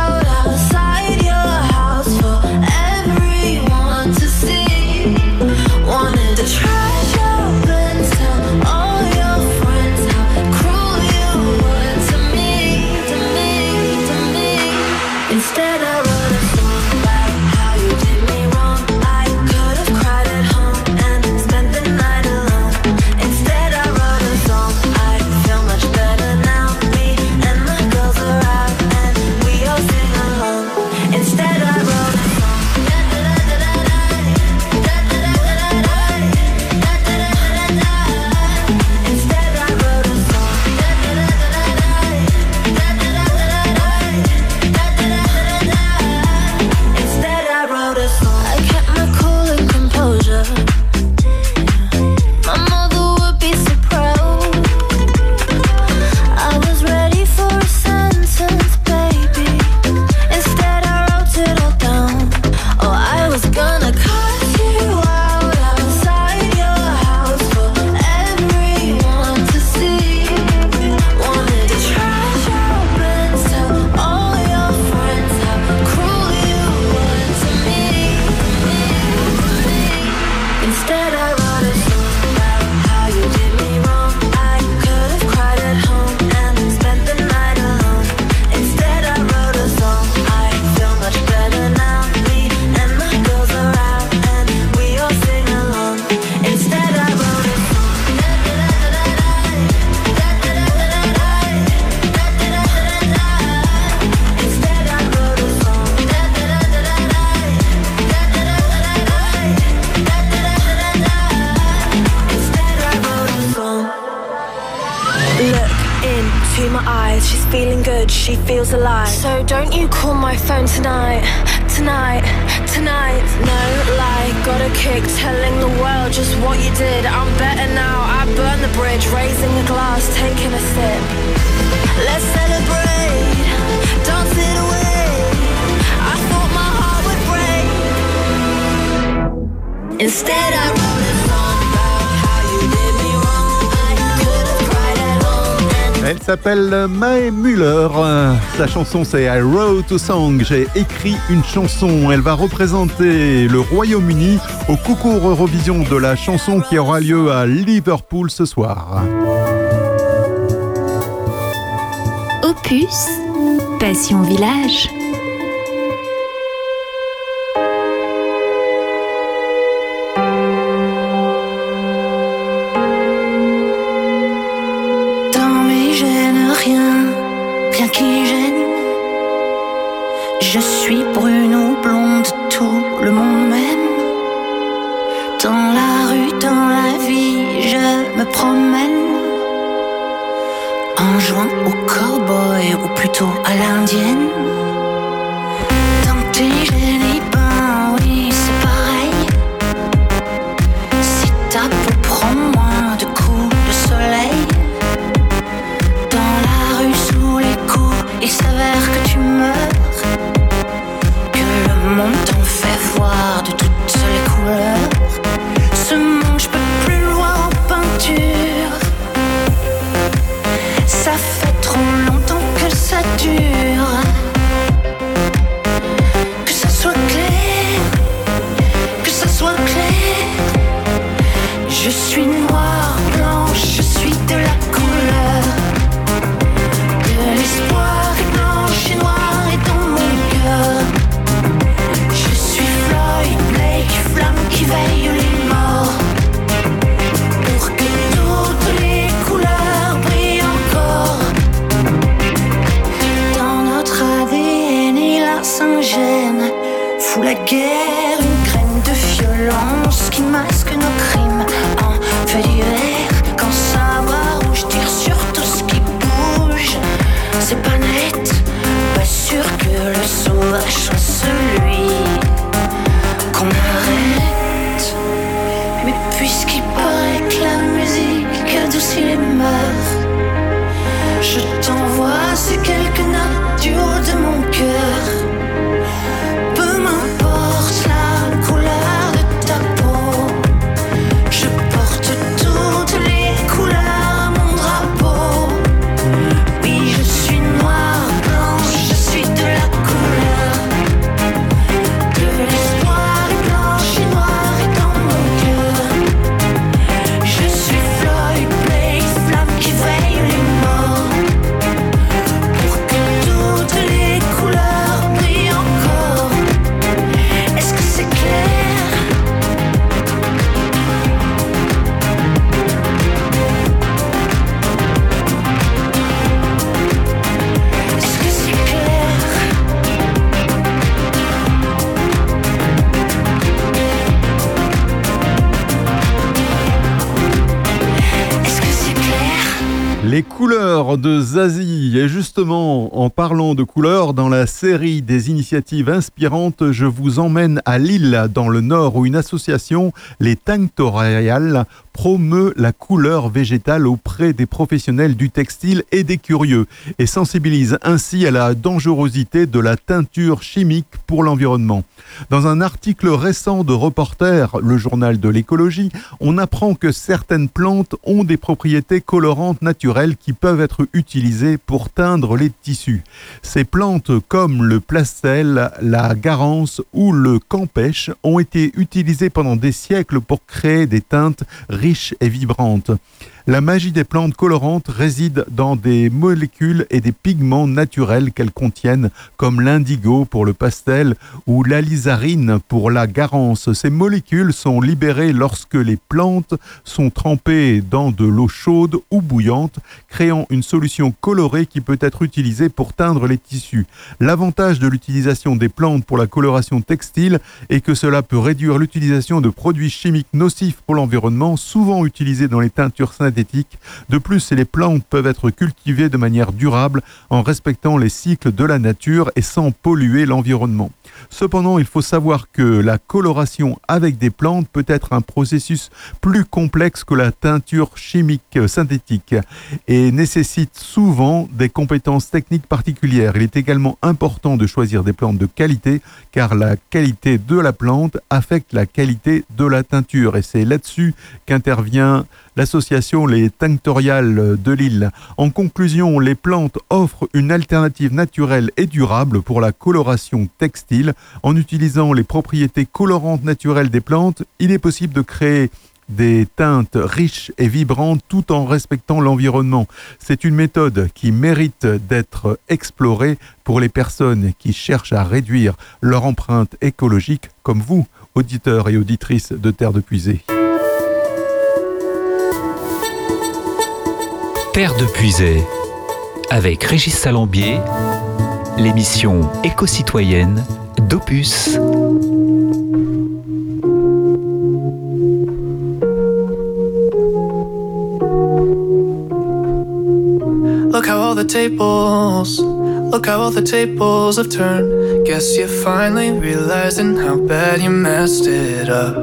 Instead, I tonight, tonight, tonight. No lie, got a kick telling the world just what you did. I'm better now, I burn the bridge, raising a glass, taking a sip. Let's celebrate. Don't sit away. I thought my heart would break. Instead, I Elle s'appelle Mae Muller. Sa chanson c'est I Wrote a Song. J'ai écrit une chanson. Elle va représenter le Royaume-Uni au concours Eurovision de la chanson qui aura lieu à Liverpool ce soir. Opus, Passion Village. De couleurs, dans la série des initiatives inspirantes, je vous emmène à Lille, dans le Nord, où une association, les Tinctoriales, promeut la couleur végétale auprès des professionnels du textile et des curieux, et sensibilise ainsi à la dangerosité de la teinture chimique pour l'environnement. Dans un article récent de Reporter, le journal de l'écologie, on apprend que certaines plantes ont des propriétés colorantes naturelles qui peuvent être utilisées pour teindre les tissus. Ces plantes comme le plastel, la garance ou le campèche ont été utilisées pendant des siècles pour créer des teintes riches et vibrantes. La magie des plantes colorantes réside dans des molécules et des pigments naturels qu'elles contiennent, comme l'indigo pour le pastel ou l'alizarine pour la garance. Ces molécules sont libérées lorsque les plantes sont trempées dans de l'eau chaude ou bouillante, créant une solution colorée qui peut être utilisée pour teindre les tissus. L'avantage de l'utilisation des plantes pour la coloration textile est que cela peut réduire l'utilisation de produits chimiques nocifs pour l'environnement, souvent utilisés dans les teintures synthétiques. De plus, les plantes peuvent être cultivées de manière durable en respectant les cycles de la nature et sans polluer l'environnement. Cependant, il faut savoir que la coloration avec des plantes peut être un processus plus complexe que la teinture chimique euh, synthétique et nécessite souvent des compétences techniques particulières. Il est également important de choisir des plantes de qualité car la qualité de la plante affecte la qualité de la teinture et c'est là-dessus qu'intervient l'association Les Tinctoriales de Lille. En conclusion, les plantes offrent une alternative naturelle et durable pour la coloration textile. En utilisant les propriétés colorantes naturelles des plantes, il est possible de créer des teintes riches et vibrantes tout en respectant l'environnement. C'est une méthode qui mérite d'être explorée pour les personnes qui cherchent à réduire leur empreinte écologique comme vous, auditeurs et auditrices de Terre de Puisée. Terre de Puisée, avec Régis Salambier, l'émission éco-citoyenne d'Opus. Look how all the tables, look how all the tables have turned. Guess you're finally realizing how bad you messed it up.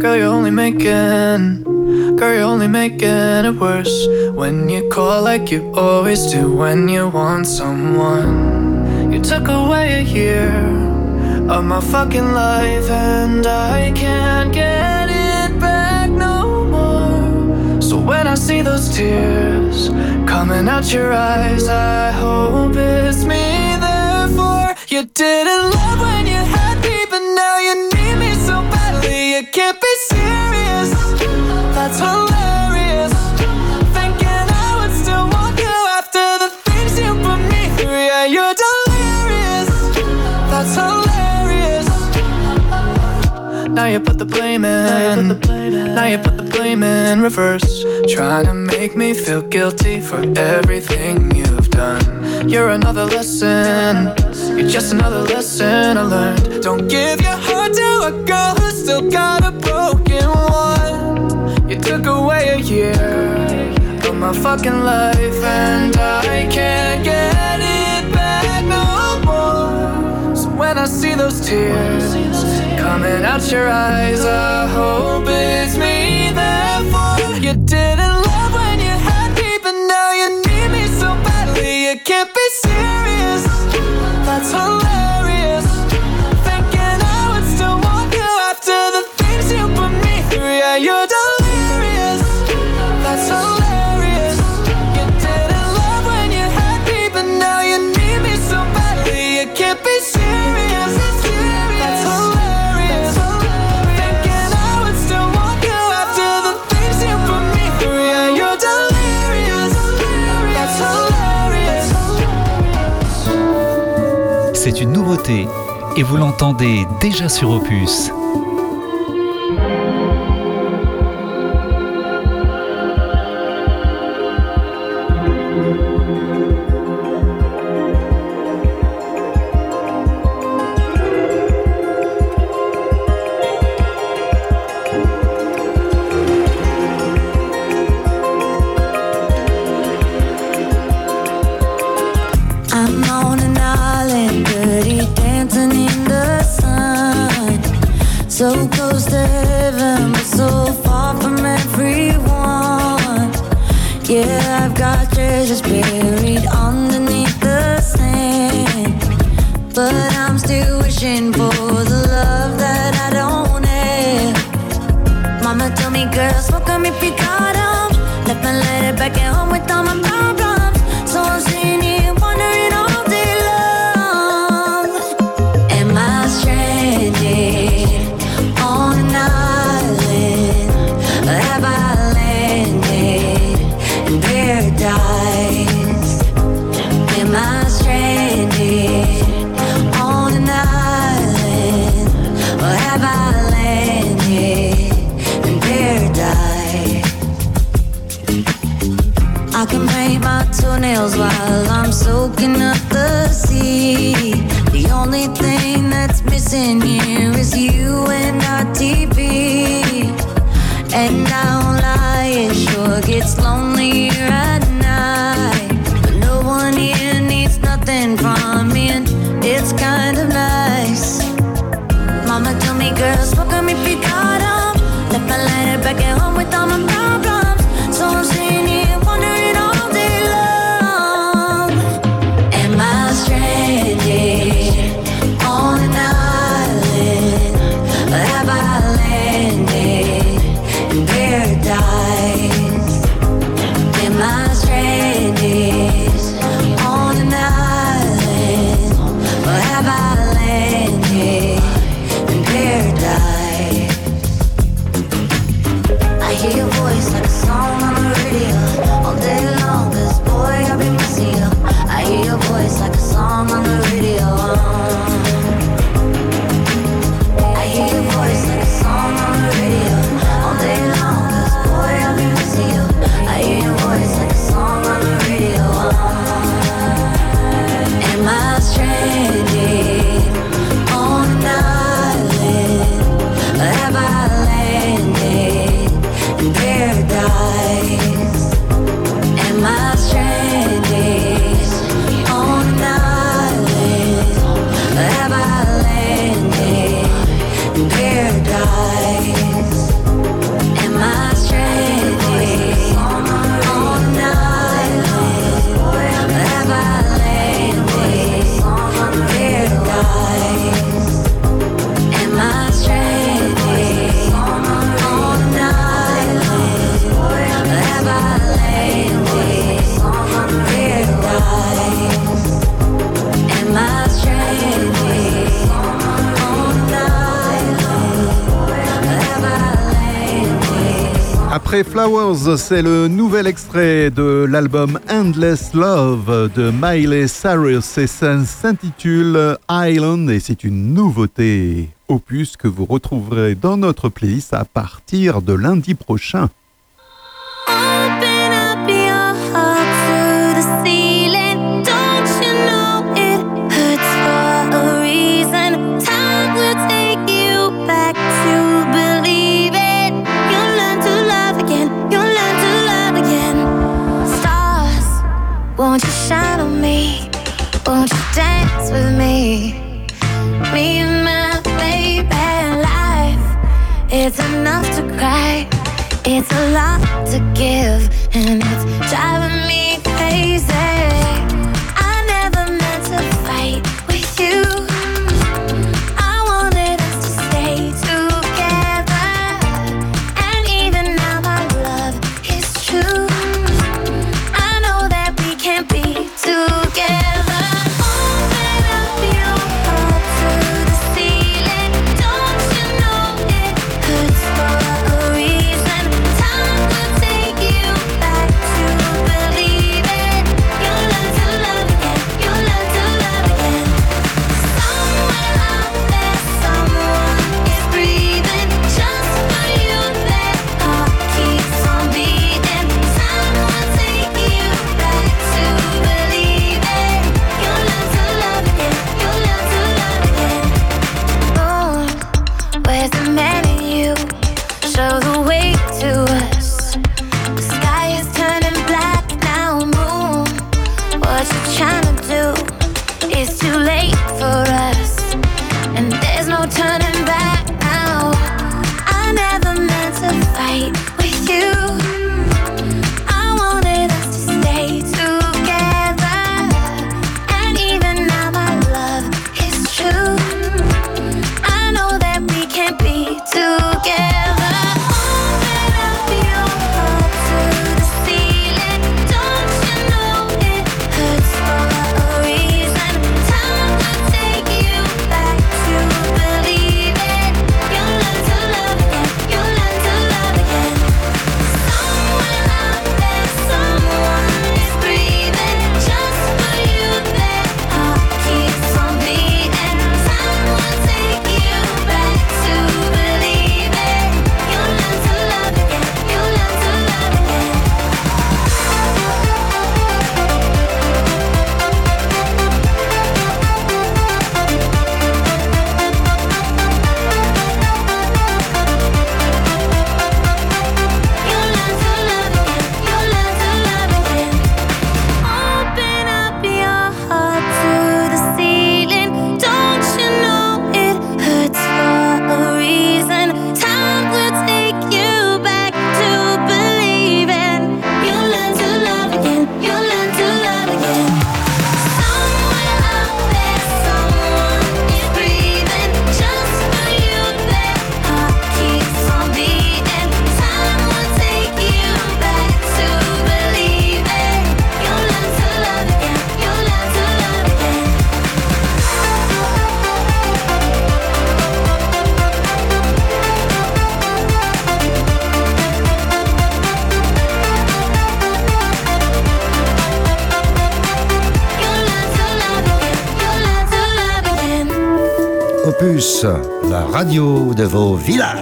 Girl, you're only making, girl, you're only making it worse. When you call like you always do when you want someone. Took away a year of my fucking life, and I can't get it back no more. So when I see those tears coming out your eyes, I hope it's me. Therefore, you didn't love when you had me, but now you need me so badly. You can't be serious. That's Now you put the blame in. Now you put the blame in reverse. Trying to make me feel guilty for everything you've done. You're another lesson. You're just another lesson I learned. Don't give your heart to a girl who's still got a broken one. You took away a year of my fucking life, and I can't get it back no more. So when I see those tears coming out your eyes. I hope it's me, therefore. You didn't love when you had me, but now you need me so badly. You can't be serious. That's hilarious. Thinking I would still want you after the things you put me through. Yeah, you're. done. une nouveauté et vous l'entendez déjà sur Opus. Flowers, c'est le nouvel extrait de l'album Endless Love de Miley Cyrus et ça s'intitule Island et c'est une nouveauté opus que vous retrouverez dans notre playlist à partir de lundi prochain. And de vos villages.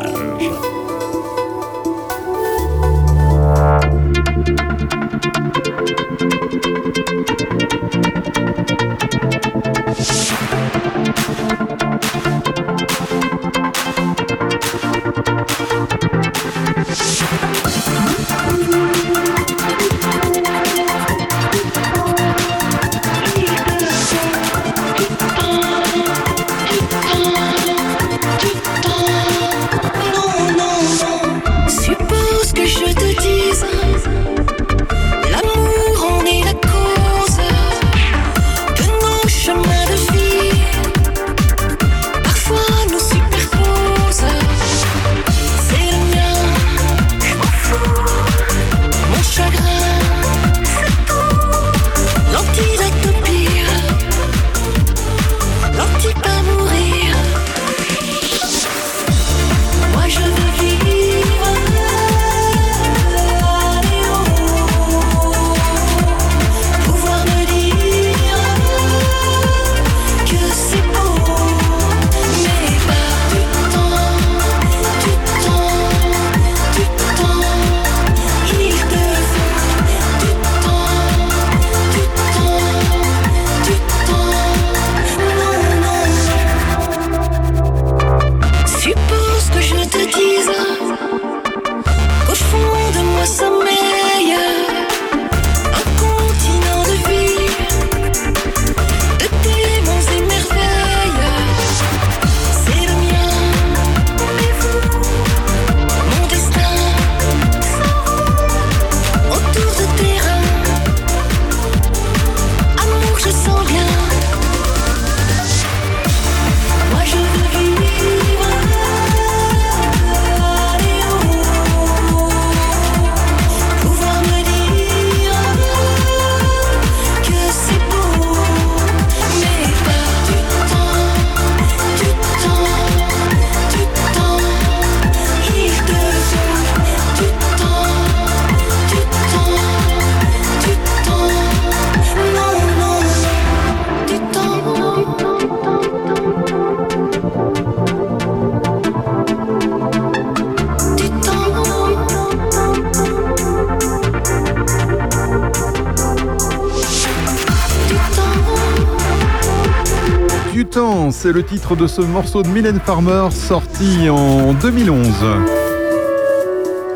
C'est le titre de ce morceau de Mylène Farmer sorti en 2011.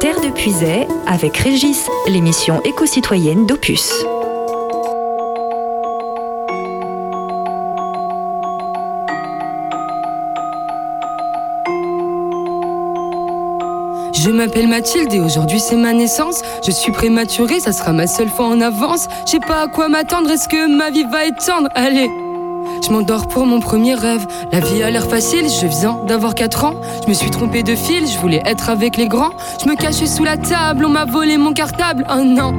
Terre de Puisay avec Régis, l'émission éco-citoyenne d'Opus. Je m'appelle Mathilde et aujourd'hui c'est ma naissance. Je suis prématurée, ça sera ma seule fois en avance. Je sais pas à quoi m'attendre, est-ce que ma vie va être tendre Allez m'endors pour mon premier rêve. La vie a l'air facile, je viens d'avoir 4 ans. Je me suis trompée de fil, je voulais être avec les grands. Je me cachais sous la table, on m'a volé mon cartable. Un an.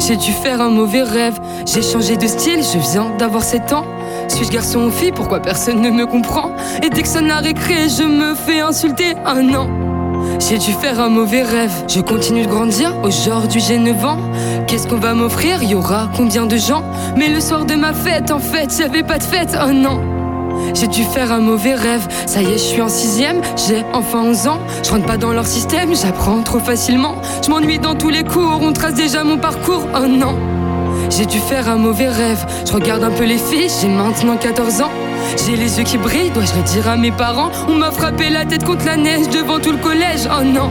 J'ai dû faire un mauvais rêve. J'ai changé de style, je viens d'avoir 7 ans. Suis-je garçon ou fille Pourquoi personne ne me comprend? Et dès que sonne la récré, je me fais insulter. Un an. J'ai dû faire un mauvais rêve. Je continue de grandir. Aujourd'hui j'ai 9 ans. Qu'est-ce qu'on va m'offrir? Y aura combien de gens? Mais le soir de ma fête, en fait, j'avais pas de fête. Oh non. J'ai dû faire un mauvais rêve. Ça y est, je suis en sixième. J'ai enfin 11 ans. Je rentre pas dans leur système. J'apprends trop facilement. Je m'ennuie dans tous les cours. On trace déjà mon parcours. Oh non. J'ai dû faire un mauvais rêve. Je regarde un peu les filles. J'ai maintenant 14 ans. J'ai les yeux qui brillent, dois-je le dire à mes parents? On m'a frappé la tête contre la neige devant tout le collège, oh non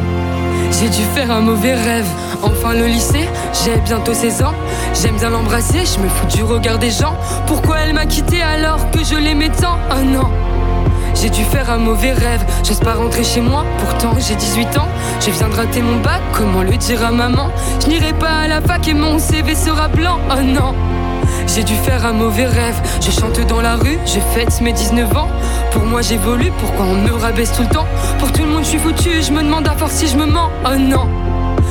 j'ai dû faire un mauvais rêve. Enfin le lycée, j'ai bientôt 16 ans. J'aime bien l'embrasser, je me fous du regard des gens. Pourquoi elle m'a quitté alors que je l'aimais tant? Oh non j'ai dû faire un mauvais rêve, j'ose pas rentrer chez moi, pourtant j'ai 18 ans. Je viens de rater mon bac, comment le dire à maman? Je n'irai pas à la fac et mon CV sera blanc, oh non j'ai dû faire un mauvais rêve. Je chante dans la rue, je fête mes 19 ans. Pour moi j'évolue, pourquoi on me rabaisse tout le temps? Pour tout le monde je suis foutu, je me demande à force si je me mens. Oh non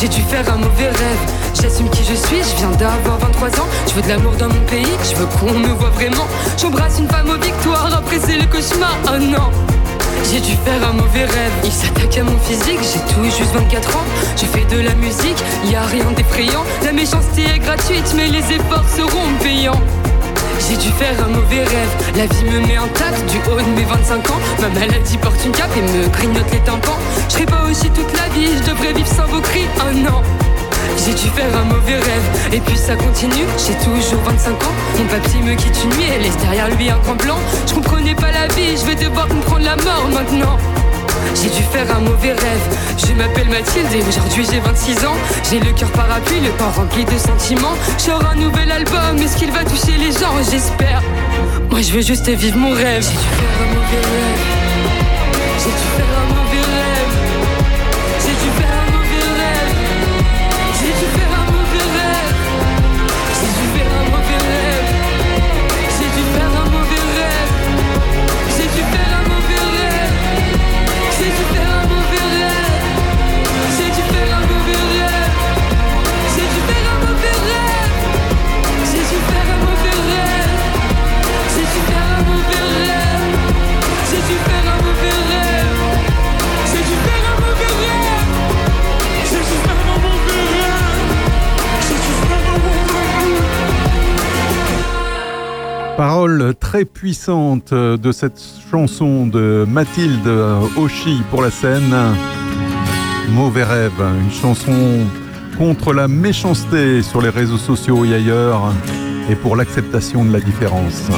J'ai dû faire un mauvais rêve. J'assume qui je suis, je viens d'avoir 23 ans. Je veux de l'amour dans mon pays, je veux qu'on me voit vraiment. J'embrasse une femme aux victoires, après c'est le cauchemar. Oh non! J'ai dû faire un mauvais rêve. Il s'attaque à mon physique, j'ai tout juste 24 ans. Je fais de la musique, y a rien d'effrayant. La méchanceté est gratuite, mais les efforts seront payants. J'ai dû faire un mauvais rêve. La vie me met en tac du haut de mes 25 ans. Ma maladie porte une cape et me grignote les tympans. Je serai pas aussi toute la vie, je devrais vivre sans vos cris. Oh non! J'ai dû faire un mauvais rêve Et puis ça continue, j'ai toujours 25 ans Mon papy me quitte une nuit et laisse derrière lui un grand blanc Je comprenais pas la vie, je vais devoir comprendre la mort maintenant j'ai dû faire un mauvais rêve. Je m'appelle Mathilde et aujourd'hui j'ai 26 ans. J'ai le cœur parapluie, le corps rempli de sentiments. J'aurai un nouvel album, est-ce qu'il va toucher les gens? J'espère. Moi je veux juste vivre mon rêve. J'ai dû faire un mauvais rêve. J'ai dû faire Parole très puissante de cette chanson de Mathilde Oshi pour la scène. Mauvais rêve, une chanson contre la méchanceté sur les réseaux sociaux et ailleurs et pour l'acceptation de la différence.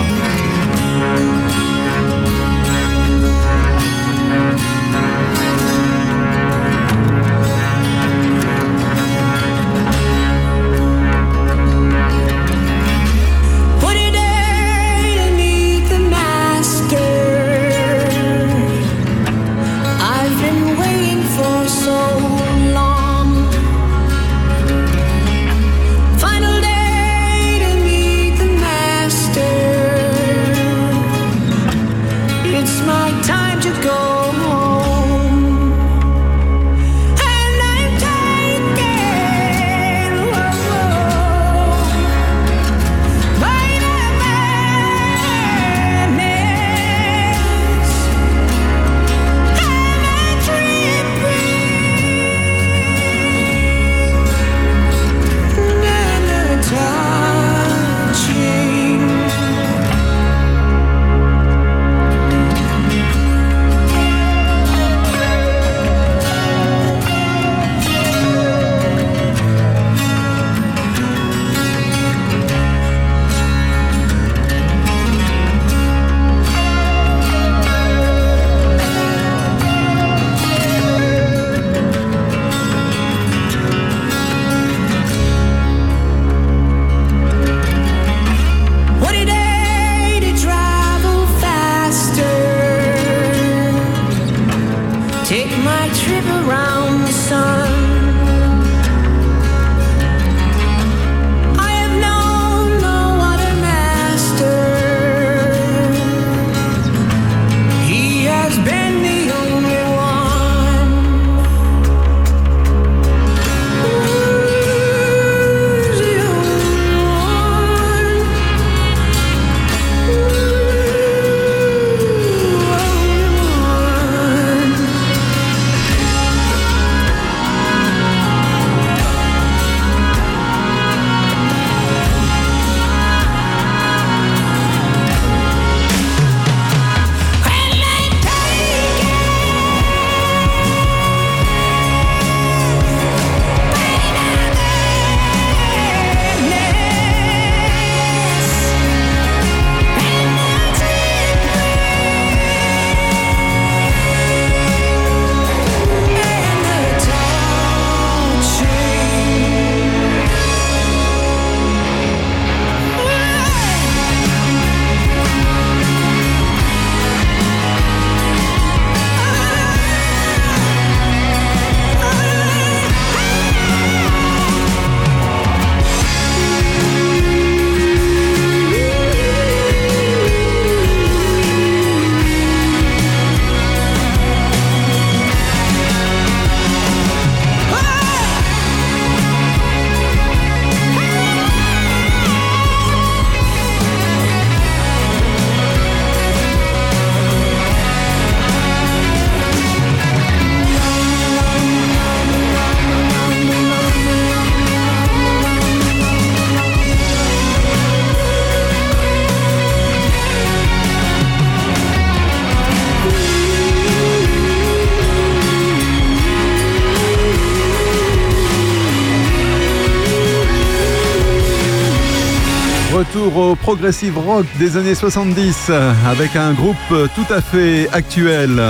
Au progressive rock des années 70 avec un groupe tout à fait actuel,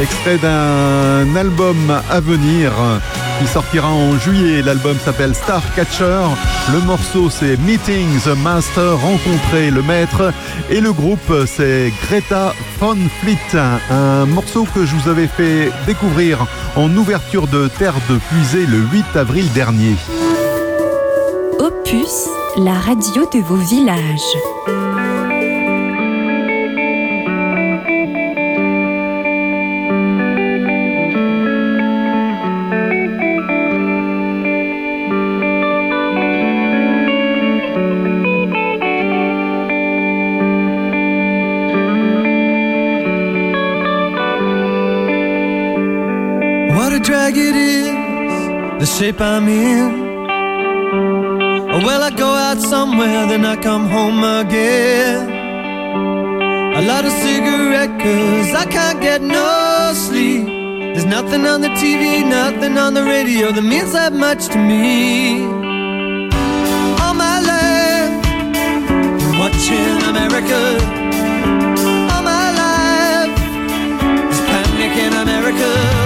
extrait d'un album à venir qui sortira en juillet. L'album s'appelle Star Catcher. Le morceau c'est Meeting the Master, rencontrer le maître. Et le groupe c'est Greta Von Fleet, un morceau que je vous avais fait découvrir en ouverture de Terre de Puisée le 8 avril dernier. Opus, la radio de vos villages. What a drag it is, the shape I'm in. Out somewhere, then I come home again. I light a cigarette cause I can't get no sleep. There's nothing on the TV, nothing on the radio that means that much to me. All my life, watching America. All my life, there's panic in America.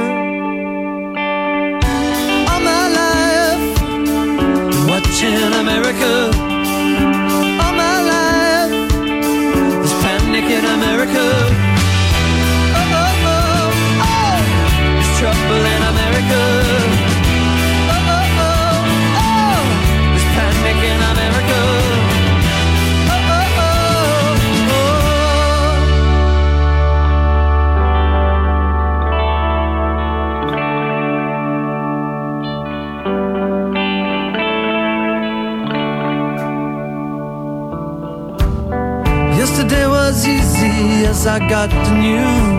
I got the news.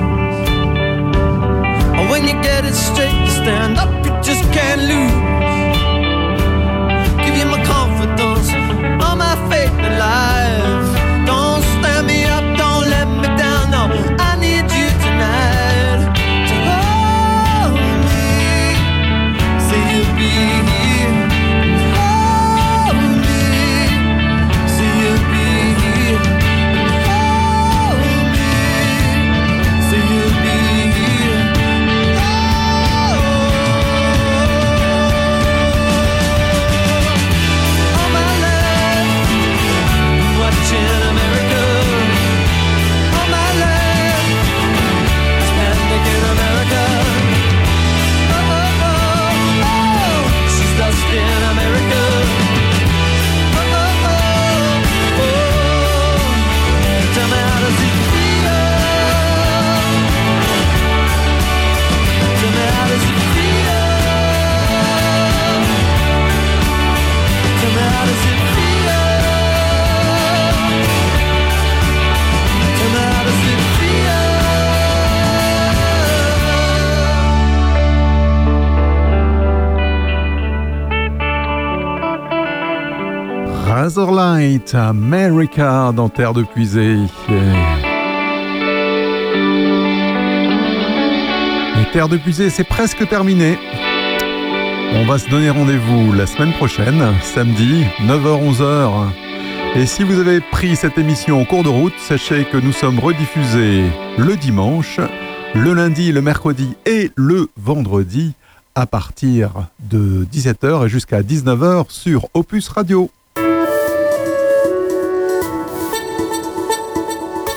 America dans Terre de Puisée. Et Terre de Puisée, c'est presque terminé. On va se donner rendez-vous la semaine prochaine, samedi, 9h-11h. Et si vous avez pris cette émission en cours de route, sachez que nous sommes rediffusés le dimanche, le lundi, le mercredi et le vendredi à partir de 17h et jusqu'à 19h sur Opus Radio.